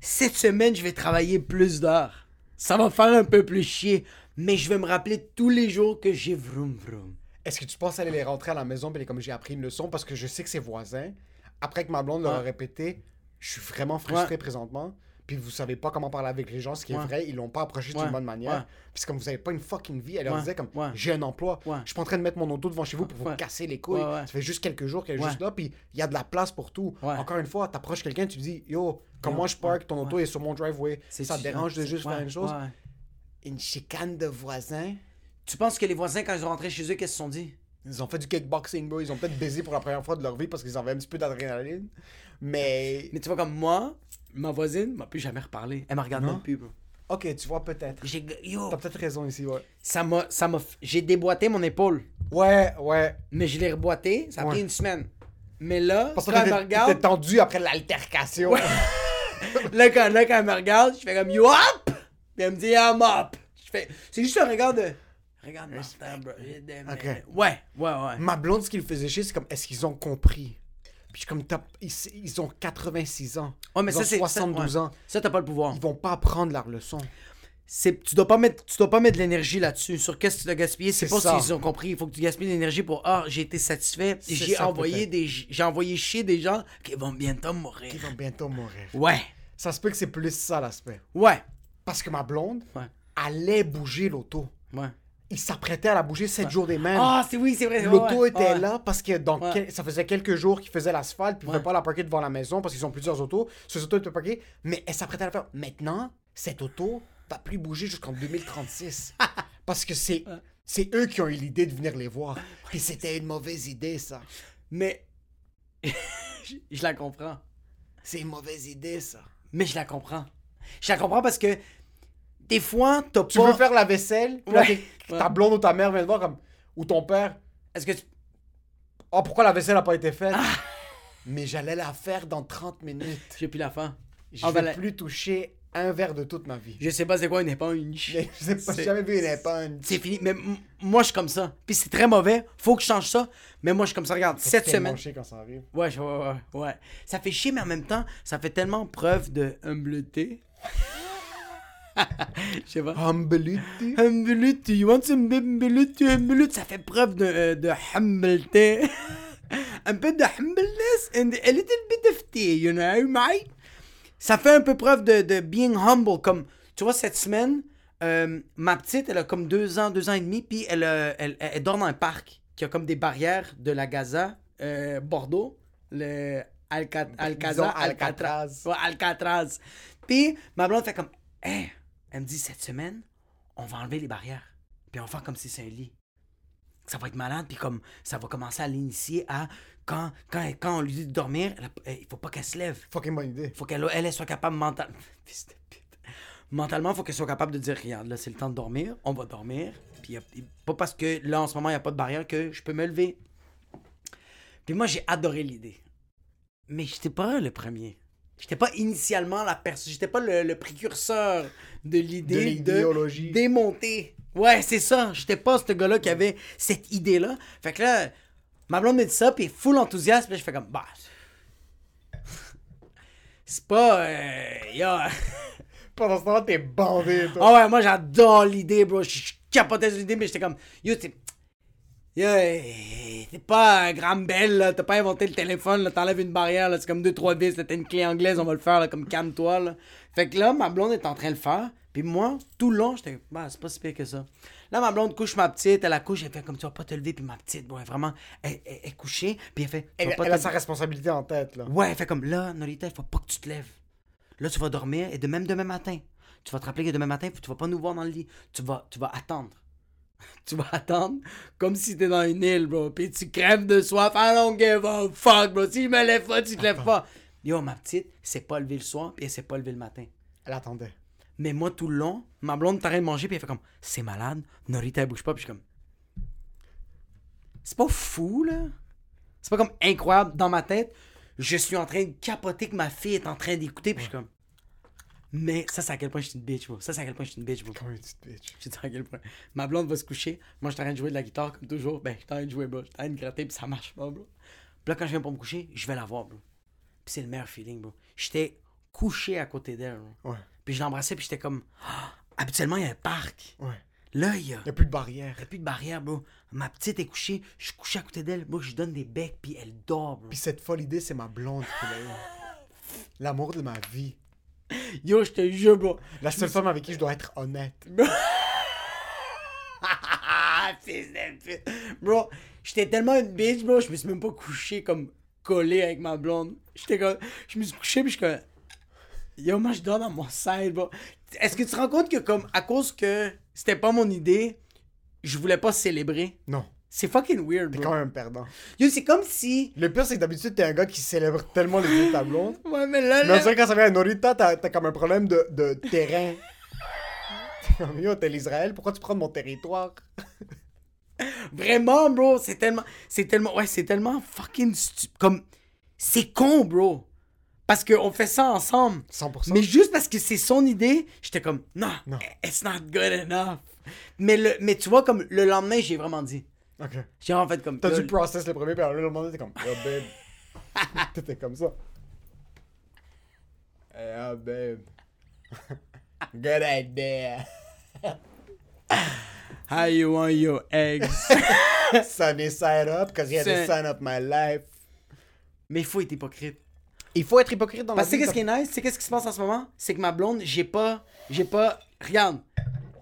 Speaker 2: Cette semaine, je vais travailler plus d'heures. Ça va faire un peu plus chier. Mais je vais me rappeler tous les jours que j'ai vroom vroom.
Speaker 3: Est-ce que tu penses aller les rentrer à la maison, puis comme j'ai appris une leçon? Parce que je sais que ses voisins, après que ma blonde leur a répété, je suis vraiment frustré
Speaker 2: Ouais.
Speaker 3: présentement. Puis vous savez pas comment parler avec les gens, ce qui est vrai, ils l'ont pas approché d'une
Speaker 2: Ouais.
Speaker 3: bonne manière.
Speaker 2: Ouais.
Speaker 3: Puis comme vous avez pas une fucking vie, elle leur disait comme j'ai un emploi, je suis pas en train de mettre mon auto devant chez vous pour vous casser les couilles. Ça fait juste quelques jours qu'elle est juste là, puis il y a de la place pour tout. Encore une fois, t'approches quelqu'un, tu dis yo, comme
Speaker 2: Yo,
Speaker 3: moi je park, ton auto est sur mon driveway, ça te dérange de juste faire une chose? Une chicane de voisins?
Speaker 2: Tu penses que les voisins, quand ils sont rentrés chez eux, qu'est-ce qu'ils se sont dit?
Speaker 3: Ils ont fait du kickboxing, bro. Ils ont peut-être baisé pour la première fois de leur vie parce qu'ils avaient un petit peu d'adrénaline. Mais.
Speaker 2: Mais tu vois, comme moi, ma voisine m'a plus jamais reparlé. Elle me regarde
Speaker 3: Non?
Speaker 2: même plus, bro.
Speaker 3: Ok, tu vois, peut-être.
Speaker 2: J'ai... Yo!
Speaker 3: T'as peut-être raison ici, ouais.
Speaker 2: Ça m'a... Ça m'a... J'ai déboîté mon épaule.
Speaker 3: Ouais, ouais.
Speaker 2: Mais je l'ai reboîté. Ça a pris une semaine. Mais là,
Speaker 3: Parce que
Speaker 2: quand elle me
Speaker 3: t'étais t'étais
Speaker 2: regarde...
Speaker 3: tendu après l'altercation.
Speaker 2: là, quand, là, quand elle me regarde, je fais comme yo up! Puis elle me dit I'm up. Je fais. C'est juste un regard de. Regarde Martin, bro.
Speaker 3: Ok.
Speaker 2: Ouais, ouais, ouais.
Speaker 3: Ma blonde, ce qui le faisait chier, c'est comme, est-ce qu'ils ont compris? Puis je suis comme, ils, ils ont 86 ans.
Speaker 2: Ouais, mais
Speaker 3: ils
Speaker 2: ça,
Speaker 3: ont
Speaker 2: c'est.
Speaker 3: 72
Speaker 2: ça, ouais.
Speaker 3: ans.
Speaker 2: Ça, t'as pas le pouvoir.
Speaker 3: Ils vont pas apprendre leur leçon.
Speaker 2: Tu dois pas mettre, tu dois pas mettre de l'énergie là-dessus. Sur qu'est-ce que tu dois gaspiller, c'est pas
Speaker 3: ça.
Speaker 2: s'ils ont compris. Il faut que tu gaspilles de l'énergie pour ah, j'ai été satisfait. J'ai envoyé des, j'ai envoyé chier des gens qui vont bientôt mourir.
Speaker 3: Ils vont bientôt mourir.
Speaker 2: Ouais,
Speaker 3: Ça se peut que c'est plus ça l'aspect.
Speaker 2: ouais,
Speaker 3: Parce que ma blonde
Speaker 2: ouais,
Speaker 3: allait bouger l'auto.
Speaker 2: ouais.
Speaker 3: Il s'apprêtait à la bouger 7 jours des mêmes.
Speaker 2: Ah, c'est oui, c'est vrai.
Speaker 3: L'auto
Speaker 2: ouais,
Speaker 3: était
Speaker 2: ouais.
Speaker 3: là parce que dans quel- ça faisait quelques jours qu'ils faisaient l'asphalte, puis ils ne pouvaient pas la parquer devant la maison parce qu'ils ont plusieurs autos. Ces autos étaient parquées, mais elle s'apprêtait à la faire. Maintenant, cette auto va plus bouger jusqu'en 2036. parce que c'est c'est eux qui ont eu l'idée de venir les voir. Puis c'était une mauvaise idée, ça.
Speaker 2: Mais je, je la comprends.
Speaker 3: C'est une mauvaise idée, ça.
Speaker 2: Mais je la comprends. Je la comprends parce que des fois, t'as pas.
Speaker 3: Tu veux faire la vaisselle, puis là,
Speaker 2: Ouais.
Speaker 3: t'es- ta blonde ou ta mère vient te voir comme. Ou ton père.
Speaker 2: Est-ce que tu.
Speaker 3: Oh, pourquoi la vaisselle n'a pas été faite?
Speaker 2: Ah.
Speaker 3: Mais j'allais la faire dans 30 minutes.
Speaker 2: J'ai plus la fin.
Speaker 3: Je
Speaker 2: Ah,
Speaker 3: vais
Speaker 2: ben,
Speaker 3: plus toucher un verre de toute ma vie.
Speaker 2: Je sais pas c'est quoi une éponge.
Speaker 3: Je sais pas, j'ai jamais vu une éponge.
Speaker 2: C'est fini. Mais moi, je suis comme ça. Puis c'est très mauvais. Faut que je change ça. Mais moi, je suis comme ça. Regarde, cette semaine.
Speaker 3: chier quand ça arrive.
Speaker 2: Ouais, ouais, ouais, ouais. Ça fait chier, mais en même temps, ça fait tellement preuve de humbleté. Je sais pas.
Speaker 3: Humbleity.
Speaker 2: Humbleté, you want some humbleté, humbleté. Ça fait preuve de, euh, de humbleté. un peu de humbleness and a little bit of tea, you know, mate? Ça fait un peu preuve de, de being humble. Comme, tu vois, cette semaine, euh, ma petite, elle a comme deux ans, deux ans et demi, puis elle, euh, elle, elle, elle dort dans un parc qui a comme des barrières de la Gaza, euh, Bordeaux, le Alca-
Speaker 3: Disons
Speaker 2: Alcatraz.
Speaker 3: Alcatraz.
Speaker 2: Ouais, Alcatraz. Puis ma blonde fait comme, hey, elle me dit cette semaine, on va enlever les barrières, puis on va faire comme si c'est un lit. Ça va être malade, puis comme ça va commencer à l'initier à quand, quand, quand on lui dit de dormir, a- il faut pas qu'elle se lève.
Speaker 3: Fucking bonne idée.
Speaker 2: faut qu'elle elle, elle soit capable mentalement. Mentalement, faut qu'elle soit capable de dire regarde, là, c'est le temps de dormir, on va dormir. Puis pas parce que là, en ce moment, il n'y a pas de barrière que je peux me lever. Puis moi, j'ai adoré l'idée. Mais j'étais pas le premier. J'étais pas initialement la personne. J'étais pas le, le précurseur de
Speaker 3: De
Speaker 2: l'idée de,
Speaker 3: l'idéologie.
Speaker 2: démonter. Ouais, c'est ça. J'étais pas ce gars-là qui avait cette idée-là. Fait que là, ma blonde me dit ça, puis full enthousiasme, puis je fais comme, bah. C'est pas. Euh, yo.
Speaker 3: Pendant ce temps, t'es bandé, toi.
Speaker 2: Ah ouais, moi j'adore l'idée, bro. Je je capotais sur l'idée, mais j'étais comme, yo, t'es. Eh, t'es pas grande belle, là. T'as pas inventé le téléphone, là. T'enlèves une barrière, là. C'est comme deux, trois vis. T'as une clé anglaise, on va le faire, là. Comme calme-toi, là. Fait que là, ma blonde est en train de le faire. Puis moi, tout le long, j'étais, bah, c'est pas si pire que ça. Là, ma blonde couche ma petite, elle la couche, elle fait comme tu vas pas te lever, puis ma petite, bon, elle, vraiment, elle, elle- elle est couchée, puis elle fait,
Speaker 3: Elle, a sa responsabilité en tête, là.
Speaker 2: Ouais, elle fait comme là, Norita, il faut pas que tu te lèves. Là, tu vas dormir et de même demain matin. Tu vas te rappeler que demain matin, tu vas pas nous voir dans le lit. Tu vas, tu vas attendre. tu vas attendre comme si t'es dans une île, bro. Puis tu crèves de soif. I don't give a fuck, bro. Si je me lève pas, tu te lèves pas. Yo, ma petite, c'est pas levé le soir, puis elle s'est pas levé le matin.
Speaker 3: Elle attendait.
Speaker 2: Mais moi, tout le long, ma blonde t'arrête de manger, puis elle fait comme c'est malade. Norita, elle bouge pas, puis je suis comme. C'est pas fou, là. C'est pas comme incroyable dans ma tête. Je suis en train de capoter que ma fille est en train d'écouter, puis je suis comme. Mais ça, c'est à quel point je suis une bitch, bro. Ça, c'est à quel point je suis une bitch, bro.
Speaker 3: Comme une petite bitch.
Speaker 2: Je sais à quel point. Ma blonde va se coucher. Moi, je suis en train de jouer de la guitare, comme toujours. Ben, je suis en train de jouer, bro. Je suis en train de gratter, puis ça marche pas, bro. Puis là, quand je viens pour me coucher, je vais la voir, bro. Puis c'est le meilleur feeling, bro. J'étais couché à côté d'elle, bro.
Speaker 3: Ouais.
Speaker 2: Puis je l'embrassais, puis j'étais comme. Ah, habituellement, il y a un parc.
Speaker 3: Ouais.
Speaker 2: Là, il y a.
Speaker 3: Y a plus de barrière.
Speaker 2: Il y a plus de barrière, bro. Ma petite est couchée. Je suis couché à côté d'elle. Moi, je lui donne des becs, puis elle dort, bro.
Speaker 3: Puis cette folle idée, c'est ma blonde qui l'a eu. L'amour de ma vie.
Speaker 2: Yo, je te jure, bro.
Speaker 3: La seule femme avec qui je dois être honnête.
Speaker 2: Fils de. Bro, j'étais tellement une bitch, bro. Je me suis même pas couché comme collé avec ma blonde. J'étais comme. Je me suis couché, puis je suis comme. Yo, moi, je dors dans mon side, bro. Est-ce que tu te rends compte que, comme, à cause que c'était pas mon idée, je voulais pas célébrer?
Speaker 3: Non.
Speaker 2: C'est fucking weird,
Speaker 3: T'es
Speaker 2: bro.
Speaker 3: quand même perdant.
Speaker 2: Yo, c'est comme si.
Speaker 3: Le pire, c'est que d'habitude, t'es un gars qui célèbre tellement les idées de ta blonde.
Speaker 2: Ouais, mais là,
Speaker 3: Mais
Speaker 2: là-
Speaker 3: dirait quand ça vient à Norita, t'as t'as comme un problème de, de terrain. T'es comme, yo, t'es l'Israël, pourquoi tu prends mon territoire?
Speaker 2: Vraiment, bro, c'est tellement. C'est tellement. Ouais, c'est tellement fucking stu- Comme. C'est con, bro. Parce qu'on fait ça ensemble.
Speaker 3: 100%.
Speaker 2: Mais juste parce que c'est son idée, j'étais comme, non,
Speaker 3: Non.
Speaker 2: it's not good enough. Mais, le, mais tu vois, comme le lendemain, j'ai vraiment dit.
Speaker 3: Ok.
Speaker 2: J'ai en fait comme.
Speaker 3: T'as dû process le premier, puis alors le lendemain, t'es comme, yo, babe. T'étais comme ça. Eh, oh, babe. Good idea.
Speaker 2: How you want your eggs?
Speaker 3: Sunny side up, because you had to
Speaker 2: C'est-
Speaker 3: sign up my life.
Speaker 2: mais il faut être hypocrite.
Speaker 3: Il faut être hypocrite dans
Speaker 2: Parce que
Speaker 3: la
Speaker 2: sais
Speaker 3: vie.
Speaker 2: qu'est-ce qui est nice? Sais qu'est-ce qui se passe en ce moment? C'est que ma blonde, j'ai pas. J'ai pas. Regarde.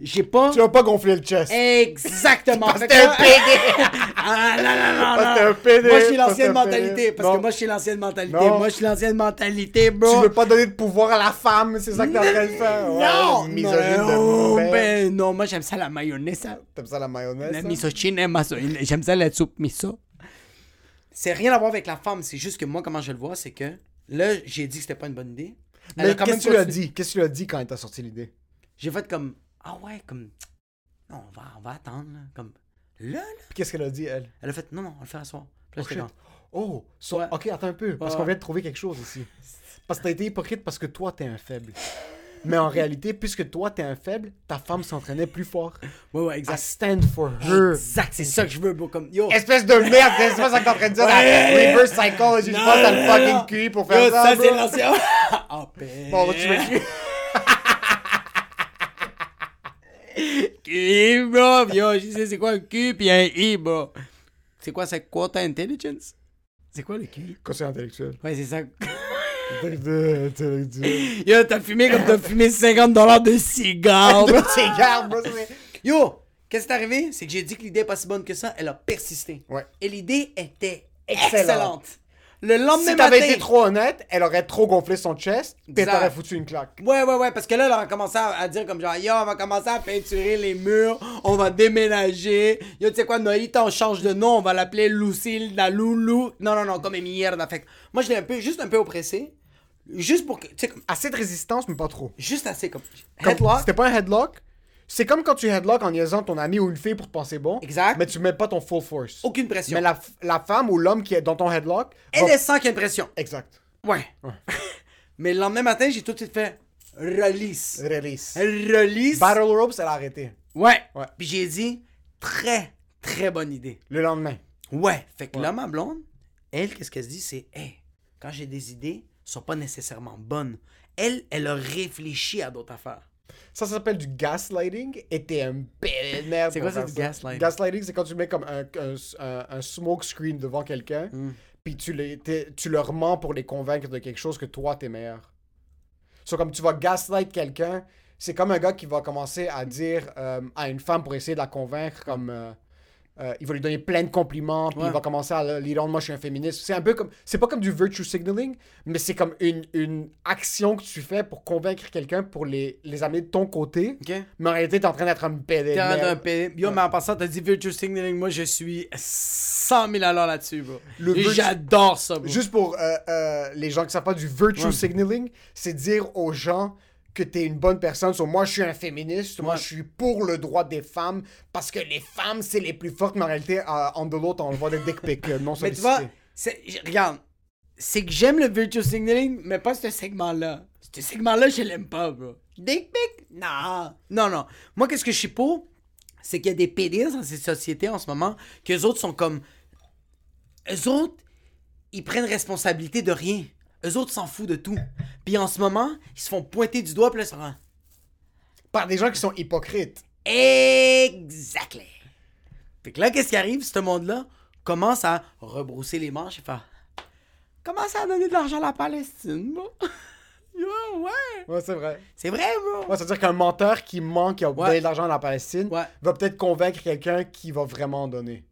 Speaker 2: J'ai pas.
Speaker 3: Tu vas pas gonfler le chest.
Speaker 2: Exactement.
Speaker 3: Parce
Speaker 2: Fait
Speaker 3: que t'es un PD.
Speaker 2: Ah, non, non, non,
Speaker 3: Parce un PD,
Speaker 2: Moi, je suis l'ancienne mentalité. Parce
Speaker 3: Non.
Speaker 2: que moi, je suis l'ancienne mentalité.
Speaker 3: Non.
Speaker 2: Moi, je suis l'ancienne mentalité, bro.
Speaker 3: Tu veux pas donner de pouvoir à la femme, c'est ça que t'es en train de faire?
Speaker 2: Non! non,
Speaker 3: de merde.
Speaker 2: ben, non, moi, j'aime ça la mayonnaise. hein.
Speaker 3: T'aimes ça la mayonnaise?
Speaker 2: La
Speaker 3: ça?
Speaker 2: misogyne, hein, j'aime ça la soupe miso. C'est rien à voir avec la femme, c'est juste que moi, comment je le vois, c'est que là, j'ai dit que c'était pas une bonne idée. Elle
Speaker 3: Mais qu'est-ce que tu lui as dit? Qu'est-ce que tu lui as dit quand elle t'a sorti l'idée?
Speaker 2: J'ai fait comme, ah ouais, comme, non, on va, on va attendre, là. Comme, là, là.
Speaker 3: Puis qu'est-ce qu'elle a dit, elle?
Speaker 2: Elle a fait, non, non, on le fait à soir. Puis là,
Speaker 3: Oh,
Speaker 2: j'étais
Speaker 3: shit.
Speaker 2: comme,
Speaker 3: Oh, so-
Speaker 2: Ouais.
Speaker 3: ok, attends un peu. Parce
Speaker 2: Ouais,
Speaker 3: qu'on vient de trouver quelque chose ici. Parce que t'as été hypocrite parce que toi, t'es un faible. Mais en réalité, puisque toi, t'es un faible, ta femme s'entraînait plus fort.
Speaker 2: ouais, ouais,
Speaker 3: I
Speaker 2: exact.
Speaker 3: stand for her.
Speaker 2: Exact, c'est ça que je veux, bro. Comme, yo.
Speaker 3: Espèce de merde, c'est pas ça que t'es en train de dire.
Speaker 2: Ouais.
Speaker 3: la reverse psychology, je pense
Speaker 2: non,
Speaker 3: le fucking cul pour faire
Speaker 2: Yo,
Speaker 3: ça.
Speaker 2: ça, c'est l'ancien. oh, ben.
Speaker 3: Bon, tu
Speaker 2: Bro. Yo, je sais c'est quoi un Q puis un I, bro. C'est quoi, c'est quota intelligence? C'est quoi le Q?
Speaker 3: Conseil intellectuel.
Speaker 2: Ouais, c'est ça. Yo, t'as fumé comme t'as fumé 50 dollars de cigares.
Speaker 3: De cigare, bro.
Speaker 2: Yo, qu'est-ce qui est arrivé? C'est que j'ai dit que l'idée est pas si bonne que ça. Elle a persisté.
Speaker 3: Ouais.
Speaker 2: Et l'idée était
Speaker 3: Excellente.
Speaker 2: excellente. Le lendemain
Speaker 3: Si t'avais été trop honnête, elle aurait trop gonflé son chest, puis elle t'aurait foutu une claque.
Speaker 2: Ouais, ouais, ouais, parce que là, elle a commencé à, à dire comme genre, yo, on va commencer à peinturer les murs, on va déménager. Yo, tu sais quoi, Noïta, on change de nom, on va l'appeler Lucille, la Loulou. Non, non, non, comme mierda. Fait moi, je l'ai un peu, juste un peu oppressé. Juste pour que, tu sais, comme-
Speaker 3: Assez de résistance, mais pas trop.
Speaker 2: juste assez comme.
Speaker 3: Comme-
Speaker 2: Headlock.
Speaker 3: C'était pas un headlock. C'est comme quand tu headlock en niaisant ton ami ou une fille pour te penser bon.
Speaker 2: Exact.
Speaker 3: Mais tu mets pas ton full force.
Speaker 2: Aucune pression.
Speaker 3: Mais la, femme ou l'homme qui est dans ton headlock.
Speaker 2: Elle
Speaker 3: va-
Speaker 2: est sans qu'il y ait une pression.
Speaker 3: Exact.
Speaker 2: Ouais. Mais le lendemain matin, j'ai tout de suite fait release.
Speaker 3: Release.
Speaker 2: Release.
Speaker 3: Battle ropes, elle a arrêté.
Speaker 2: Ouais.
Speaker 3: Ouais.
Speaker 2: Puis j'ai dit, très, très bonne idée.
Speaker 3: Le lendemain.
Speaker 2: Ouais. Fait que là, ma blonde, elle, qu'est-ce qu'elle se dit, c'est, hey, quand j'ai des idées, sont pas nécessairement bonnes. Elle, elle a réfléchi à d'autres affaires.
Speaker 3: Ça, ça s'appelle du gaslighting et t'es un de merde.
Speaker 2: C'est quoi ça, du gaslighting?
Speaker 3: Gaslighting, c'est quand tu mets comme un, un, un- un smoke screen devant quelqu'un,
Speaker 2: Hmm.
Speaker 3: puis tu, les, t'es- tu leur mens pour les convaincre de quelque chose que toi, t'es meilleur. So, comme tu vas gaslight quelqu'un, c'est comme un gars qui va commencer à dire euh, à une femme pour essayer de la convaincre, comme. euh, euh, il va lui donner plein de compliments, puis
Speaker 2: Ouais.
Speaker 3: il va commencer à lui rendre moi je suis un féministe. C'est un peu comme. C'est pas comme du virtue signaling, mais c'est comme une, une action que tu fais pour convaincre quelqu'un pour les, les amener de ton côté. Mais en réalité, t'es en train d'être un pédé.
Speaker 2: T'es en train de payer. Yo, mais en passant, t'as dit virtue signaling. Moi, je suis 100 000 à l'heure là-dessus, bro.
Speaker 3: Le
Speaker 2: Et J'adore ça, bro.
Speaker 3: Juste pour euh, euh, les gens qui savent pas du virtue
Speaker 2: Ouais.
Speaker 3: signaling, c'est dire aux gens que t'es une bonne personne. So, moi, je suis un féministe. Moi, je suis pour le droit des femmes parce que les femmes, c'est les plus fortes. Mais en réalité, euh, en de l'autre, on voit des dick pics euh, non
Speaker 2: Mais tu vois, regarde, c'est que j'aime le virtue signaling, mais pas ce segment-là. Ce segment-là, je l'aime pas, bro. Dick pic? Non. Non, non. Moi, qu'est-ce que je suis pour? C'est qu'il y a des pédistes dans cette société en ce moment, qu'eux autres sont comme. Eux autres, ils prennent responsabilité de rien. Eux autres s'en foutent de tout. Puis en ce moment, ils se font pointer du doigt, puis là, ils sont comme,
Speaker 3: Par des gens qui sont hypocrites.
Speaker 2: Exactly. Fait que là, qu'est-ce qui arrive? Ce monde-là commence à rebrousser les manches et faire. Commence à donner de l'argent à la Palestine, bro? Yo, ouais.
Speaker 3: Ouais, c'est vrai.
Speaker 2: C'est vrai, bro.
Speaker 3: Ouais, c'est-à-dire qu'un menteur qui ment, qui a donné de l'argent à la Palestine,
Speaker 2: Ouais.
Speaker 3: va peut-être convaincre quelqu'un qui va vraiment en donner.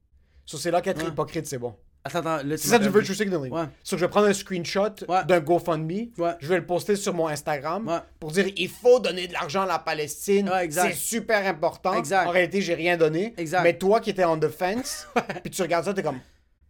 Speaker 3: So, c'est là qu'être
Speaker 2: Ouais.
Speaker 3: hypocrite, c'est bon.
Speaker 2: Attends, attends. Là, tu
Speaker 3: C'est ça du virtue signaling.
Speaker 2: Ouais.
Speaker 3: So, je vais prendre un screenshot
Speaker 2: Ouais.
Speaker 3: d'un GoFundMe,
Speaker 2: Ouais.
Speaker 3: je vais le poster sur mon Instagram
Speaker 2: Ouais.
Speaker 3: pour dire il faut donner de l'argent à la Palestine,
Speaker 2: Ouais, exact.
Speaker 3: c'est super important.
Speaker 2: Exact.
Speaker 3: En réalité, j'ai rien donné.
Speaker 2: Exact.
Speaker 3: Mais toi qui étais en defense, puis tu regardes ça, t'es comme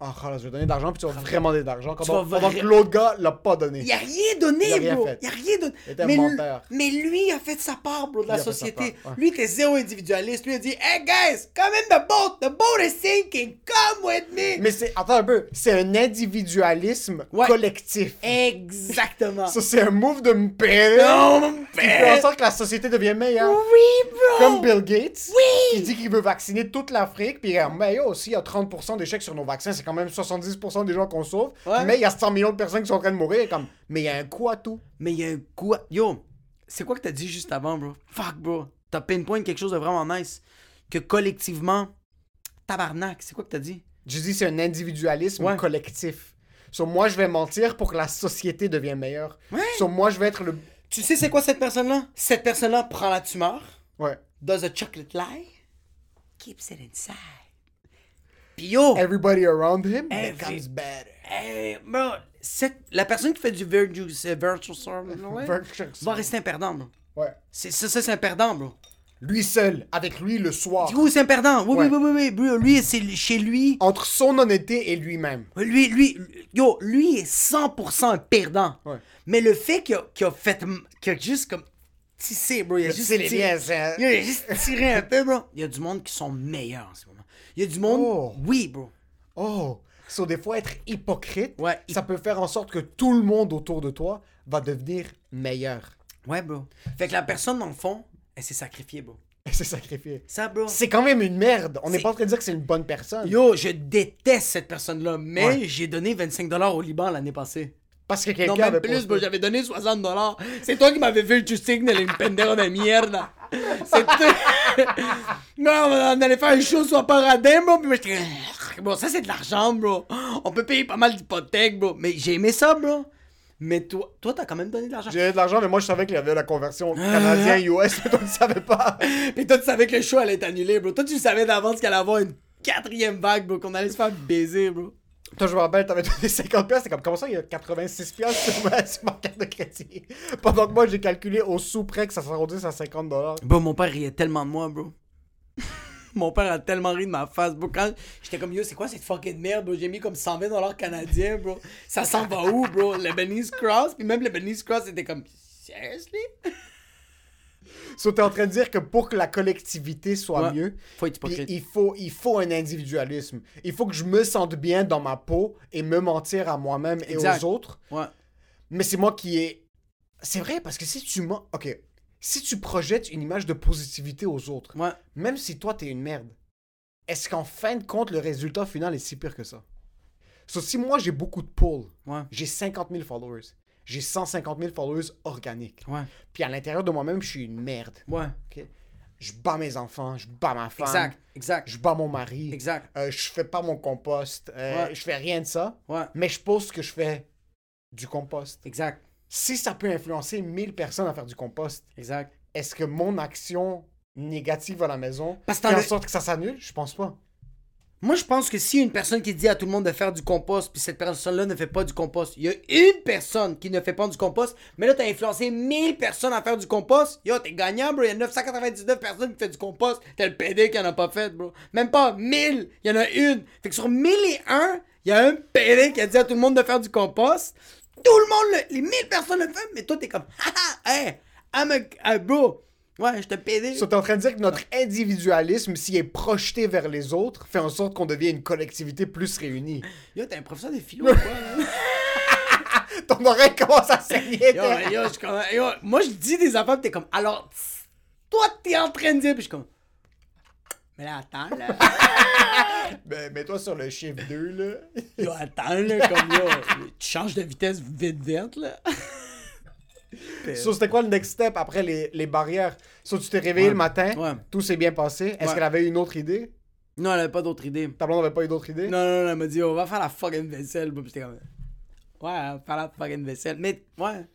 Speaker 3: ah, oh, je vais donner de l'argent, puis tu vas vraiment donner de l'argent. Pendant,
Speaker 2: vas
Speaker 3: pendant que l'autre gars l'a pas donné?
Speaker 2: Il a rien donné,
Speaker 3: Il a rien
Speaker 2: bro.
Speaker 3: fait.
Speaker 2: Il a rien donné.
Speaker 3: Il était un
Speaker 2: mais,
Speaker 3: menteur.
Speaker 2: mais lui a fait sa part, bro, de la
Speaker 3: Il
Speaker 2: société.
Speaker 3: ouais.
Speaker 2: Lui était zéro individualiste. Lui a dit, Hey guys, come in the boat. The boat is sinking. Come with me.
Speaker 3: Mais c'est, attends un peu, c'est un individualisme
Speaker 2: Ouais.
Speaker 3: collectif.
Speaker 2: Exactement.
Speaker 3: Ça, c'est un move de payer.
Speaker 2: Non,
Speaker 3: fait en sorte que la société devient meilleure.
Speaker 2: Oui, bro.
Speaker 3: Comme Bill Gates,
Speaker 2: Oui.
Speaker 3: qui dit qu'il veut vacciner toute l'Afrique, puis euh, mais yo, s'il y a 30% d'échecs sur nos vaccins, c'est quand même 70% des gens qu'on sauve,
Speaker 2: Ouais.
Speaker 3: mais il y a 100 millions de personnes qui sont en train de mourir, comme, mais il y a un coup à tout.
Speaker 2: Mais il y a un coup. à- Yo, c'est quoi que t'as dit juste avant, bro? Fuck, bro. T'as pinpoint quelque chose de vraiment nice. Que collectivement, tabarnak, c'est quoi que t'as dit?
Speaker 3: Je dis c'est un individualisme
Speaker 2: Ouais.
Speaker 3: collectif. Sur moi, je vais mentir pour que la société devienne meilleure.
Speaker 2: Ouais.
Speaker 3: Sur moi, je vais être le...
Speaker 2: Tu sais c'est quoi cette personne-là? Cette personne-là prend la tumeur,
Speaker 3: Ouais.
Speaker 2: does a chocolate lie, keeps it inside. Yo,
Speaker 3: Everybody around him
Speaker 2: Every-
Speaker 3: becomes better.
Speaker 2: hey, bro, cette- la personne qui fait du virtual, virtual storm, ouais,
Speaker 3: Virtual
Speaker 2: va rester un perdant, bro.
Speaker 3: Ouais.
Speaker 2: C'est ça, ça c'est un perdant, bro.
Speaker 3: Lui seul, avec lui le soir.
Speaker 2: Du coup, c'est un perdant. Oui,
Speaker 3: Ouais.
Speaker 2: oui, oui, oui, oui. Bro, Lui, c'est chez lui.
Speaker 3: Entre son honnêteté et lui-même.
Speaker 2: Lui, lui, yo, lui est 100% un perdant.
Speaker 3: Ouais.
Speaker 2: Mais le fait qu'il a, fait, qu'il a juste comme tissé, bro, il a juste
Speaker 3: C'est les
Speaker 2: tiré-
Speaker 3: liens,
Speaker 2: il a juste tiré un peu, bro. Il y a du monde qui sont meilleurs en ce. Il y a du monde,
Speaker 3: Oh.
Speaker 2: oui, bro.
Speaker 3: Oh, so des fois être hypocrite,
Speaker 2: Ouais,
Speaker 3: ça peut faire en sorte que tout le monde autour de toi va devenir meilleur.
Speaker 2: Ouais, bro. Fait que la personne, dans le fond, elle s'est sacrifiée, bro.
Speaker 3: Et c'est sacrifié.
Speaker 2: Ça, bro.
Speaker 3: C'est quand même une merde. On n'est pas en train de dire que c'est une bonne personne.
Speaker 2: Yo, je déteste cette personne-là, mais
Speaker 3: Ouais.
Speaker 2: j'ai donné 25$ au Liban l'année passée.
Speaker 3: Parce que
Speaker 2: Non,
Speaker 3: quelqu'un
Speaker 2: même
Speaker 3: avait
Speaker 2: plus,
Speaker 3: posté.
Speaker 2: bro, j'avais donné 60$. C'est toi qui m'avais fait le signal une de mierda. C'est toi. non, on allait faire un show sur Paradin, bro, puis moi j'étais Bon, ça c'est de l'argent, bro. On peut payer pas mal d'hypothèques, bro. Mais j'ai aimé ça, bro. Mais toi, toi t'as quand même donné de l'argent.
Speaker 3: J'ai de l'argent, mais moi je savais qu'il y avait la conversion
Speaker 2: Ah.
Speaker 3: canadien-US, mais toi tu savais pas.
Speaker 2: Puis toi, tu savais que le show allait être annulé, bro. Toi, tu savais d'avance qu'il allait avoir une quatrième vague, bro, qu'on allait se faire baiser, bro.
Speaker 3: Toi, je me rappelle, t'avais donné 50$, piastres, c'est comme, comment ça, il y a 86$ piastres sur ma, sur ma carte de crédit? Pendant que moi, j'ai calculé au sous près que ça s'arrondisse à 50$.
Speaker 2: Bro, mon père riait tellement de moi, bro. mon père a tellement ri de ma face, bro. Quand j'étais comme, yo, c'est quoi cette fucking merde, bro? J'ai mis comme 120$ canadiens, bro. Ça s'en va où, bro? Le Benice Cross? Puis même le Benice Cross était comme, seriously?
Speaker 3: So, t'es en train de dire que pour que la collectivité soit
Speaker 2: Ouais.
Speaker 3: mieux,
Speaker 2: Faut être
Speaker 3: puis
Speaker 2: hypocrite.
Speaker 3: il faut, il faut un individualisme. Il faut que je me sente bien dans ma peau et me mentir à moi-même et
Speaker 2: Exact.
Speaker 3: aux autres.
Speaker 2: Ouais.
Speaker 3: Mais c'est moi qui ai. C'est vrai, parce que si tu mens. Ok. Si tu projettes une image de positivité aux autres,
Speaker 2: Ouais.
Speaker 3: même si toi t'es une merde, est-ce qu'en fin de compte, le résultat final est si pire que ça? So, si moi j'ai beaucoup de
Speaker 2: Ouais.
Speaker 3: j'ai 50 000 followers, j'ai 150 000 followers organiques,
Speaker 2: Ouais.
Speaker 3: puis à l'intérieur de moi-même, je suis une merde.
Speaker 2: Ouais.
Speaker 3: ok? Je bats mes enfants, je bats ma femme,
Speaker 2: Exact. Exact.
Speaker 3: je bats mon mari,
Speaker 2: Exact.
Speaker 3: euh, je fais pas mon compost, euh,
Speaker 2: Ouais.
Speaker 3: je fais rien de ça,
Speaker 2: Ouais.
Speaker 3: mais je pose que je fais du compost.
Speaker 2: Exact.
Speaker 3: Si ça peut influencer 1000 personnes à faire du compost,
Speaker 2: Exact.
Speaker 3: est-ce que mon action négative à la maison fait en sorte que ça s'annule? Je pense pas.
Speaker 2: Moi, je pense que si une personne qui dit à tout le monde de faire du compost, puis cette personne-là ne fait pas du compost, il y a une personne qui ne fait pas du compost, mais là, t'as influencé 1000 personnes à faire du compost, yo, t'es gagnant, bro. Il y a 999 personnes qui font du compost. T'es le PD qui en a pas fait, bro. Même pas 1000, il y en a une. Fait que sur 1001, il y a un PD qui a dit à tout le monde de faire du compost. Tout le monde, le- les 1000 personnes le font, mais toi, t'es comme, haha, hey, I'm a, a bro. Ouais, je te PD.
Speaker 3: So, t'es en train de dire que notre individualisme, s'il est projeté vers les autres, fait en sorte qu'on devient une collectivité plus réunie.
Speaker 2: Yo, t'es un professeur de philo ou quoi, là?
Speaker 3: Ton oreille commence à saigner.
Speaker 2: Yo, yo, je suis comme- yo, moi, je dis des affaires, t'es comme, alors, toi, t'es en train de dire, pis je suis comme, mais là, attends, là.
Speaker 3: Ben, mets-toi sur le chiffre 2, là.
Speaker 2: Yo, attends, là, comme, yo, tu changes de vitesse vite, vite, là.
Speaker 3: So, c'était quoi le next step après les, les barrières? So, tu t'es réveillé
Speaker 2: Ouais.
Speaker 3: le matin,
Speaker 2: Ouais.
Speaker 3: tout s'est bien passé. Est-ce
Speaker 2: Ouais.
Speaker 3: qu'elle avait une autre idée?
Speaker 2: Non, elle avait pas d'autre idée.
Speaker 3: Ta blonde avait pas eu d'autre idée?
Speaker 2: Non, non, non, elle m'a dit, on va faire la fucking vaisselle. Pis j'étais comme, ouais, on va faire la fucking vaisselle. Mais, ouais.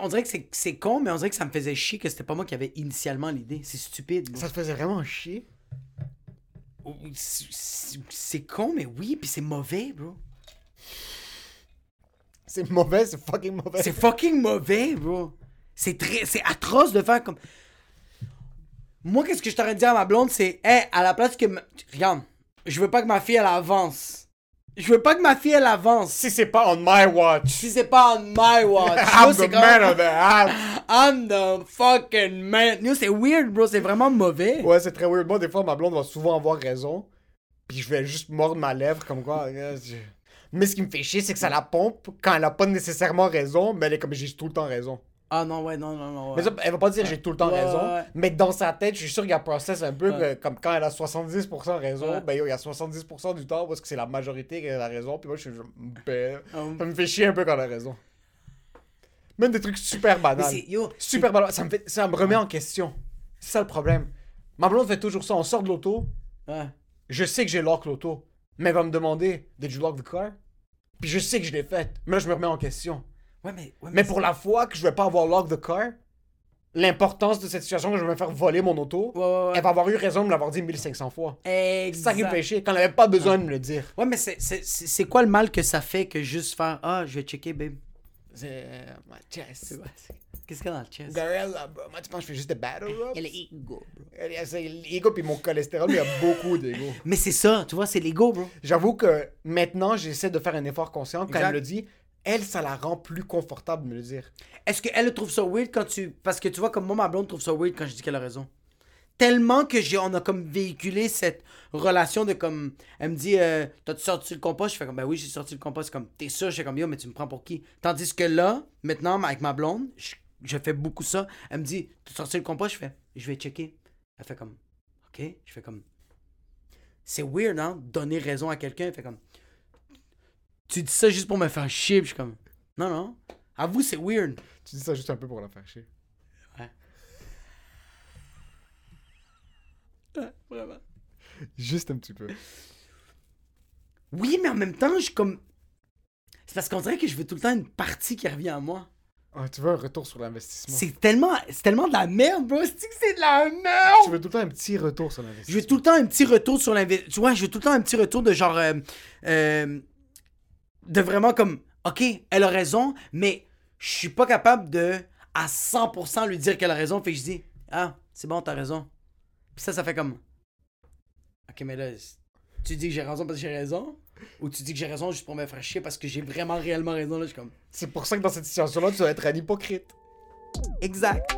Speaker 2: On dirait que c'est- con, mais on dirait que ça me faisait chier que c'était pas moi qui avait initialement l'idée. C'est stupide.
Speaker 3: Ça te faisait vraiment chier?
Speaker 2: C'est- con, mais oui, pis c'est mauvais, bro.
Speaker 3: C'est mauvais, c'est fucking mauvais.
Speaker 2: C'est fucking mauvais, bro. C'est très, c'est atroce de faire comme. Moi, qu'est-ce que je t'aurais dit à ma blonde, c'est, hey, à la place que, ma- regarde, je veux pas que ma fille elle avance. Je veux pas que ma fille elle avance.
Speaker 3: Si c'est pas on my watch.
Speaker 2: Si c'est pas on my watch,
Speaker 3: I'm the man of the house.
Speaker 2: I'm the fucking man. C'est weird, bro. C'est vraiment mauvais.
Speaker 3: Ouais, c'est très weird. Moi, des fois, ma blonde va souvent avoir raison. Puis je vais juste mordre ma lèvre comme quoi. Mais ce qui me fait chier, c'est que ça la pompe quand elle a pas nécessairement raison, mais elle est comme j'ai tout le temps raison.
Speaker 2: Ah non, ouais, non, non, non. ouais.
Speaker 3: Mais ça, elle va pas dire j'ai tout le temps
Speaker 2: Ouais,
Speaker 3: raison,
Speaker 2: ouais,
Speaker 3: mais dans sa tête, je suis sûr qu'elle processe un peu que, comme quand elle a 70% raison, ben yo, il y a 70% du temps parce que c'est la majorité qui a raison, puis moi je suis ben,
Speaker 2: Um,
Speaker 3: ça me fait chier un peu quand elle a raison. Même des trucs super banals.
Speaker 2: yo,
Speaker 3: Super banal. Ça me, fait, ça me remet en question. C'est ça le problème. Ma blonde fait toujours ça. On sort de l'auto. Je sais que j'ai lock l'auto. Mais elle va me demander Did you lock the car? Puis je sais que je l'ai faite. Mais là, je me remets en question.
Speaker 2: Ouais, mais, ouais,
Speaker 3: Mais pour la fois que je vais pas avoir lock the car, l'importance de cette situation que je vais me faire voler mon auto,
Speaker 2: Ouais,
Speaker 3: elle va avoir eu raison de me l'avoir dit 1500 fois. C'est ça qui me fait chier. Quand elle avait pas besoin de me le dire.
Speaker 2: Ouais, mais c'est, quoi le mal que ça fait que juste faire Ah, je vais checker, babe?
Speaker 3: C'est. euh.
Speaker 2: Qu'est-ce qu'il y a dans le chest?
Speaker 3: Gorilla, bro. Moi, tu penses que je fais juste des battle rap?
Speaker 2: Il y a l'ego, bro.
Speaker 3: C'est l'ego puis mon cholestérol, il y a beaucoup d'ego.
Speaker 2: Mais c'est ça, tu vois, c'est l'ego, bro.
Speaker 3: J'avoue que maintenant, j'essaie de faire un effort conscient. Quand
Speaker 2: Exact.
Speaker 3: elle me le dit, elle, ça la rend plus confortable de me le dire.
Speaker 2: Est-ce qu'elle trouve ça weird quand tu. Parce que tu vois, comme moi, ma blonde trouve ça weird quand je dis qu'elle a raison. Tellement que j'ai, on a comme véhiculé cette relation de comme. Elle me dit, euh, t'as-tu sorti le compost? Je fais comme, ben oui, j'ai sorti le compost. Comme, t'es sûr? Je fais comme, yo, mais tu me prends pour qui? Tandis que là, maintenant, avec ma blonde, je, je fais beaucoup ça. Elle me dit, t'as sorti le compost? Je fais, je vais checker. Elle fait comme, ok. Je fais comme, c'est weird, hein? Donner raison à quelqu'un. Elle fait comme, tu dis ça juste pour me faire chier. Puis je suis comme, non, non. Avoue, c'est weird.
Speaker 3: Tu dis ça juste un peu pour la faire chier.
Speaker 2: Vraiment.
Speaker 3: Juste un petit peu.
Speaker 2: Oui, mais en même temps, je suis comme. C'est parce qu'on dirait que je veux tout le temps une partie qui revient à moi.
Speaker 3: Ah, tu veux un retour sur l'investissement?
Speaker 2: C'est tellement, c'est tellement de la merde, bro. C'est que c'est de la
Speaker 3: Tu
Speaker 2: merde.
Speaker 3: veux tout le temps un petit retour sur l'investissement.
Speaker 2: Je veux tout le temps un petit retour sur l'investissement. Tu vois, je veux tout le temps un petit retour de genre. euh, euh, de vraiment comme. Ok, elle a raison, mais je suis pas capable de à 100% lui dire qu'elle a raison. Fait que je dis, ah, c'est bon, t'as raison. Puis ça, ça fait comme. Ok, mais là, tu dis que j'ai raison parce que j'ai raison? Ou tu dis que j'ai raison juste pour me faire chier parce que j'ai vraiment réellement raison? Là, je suis comme.
Speaker 3: C'est pour ça que dans cette situation-là, tu dois être un hypocrite.
Speaker 2: Exact.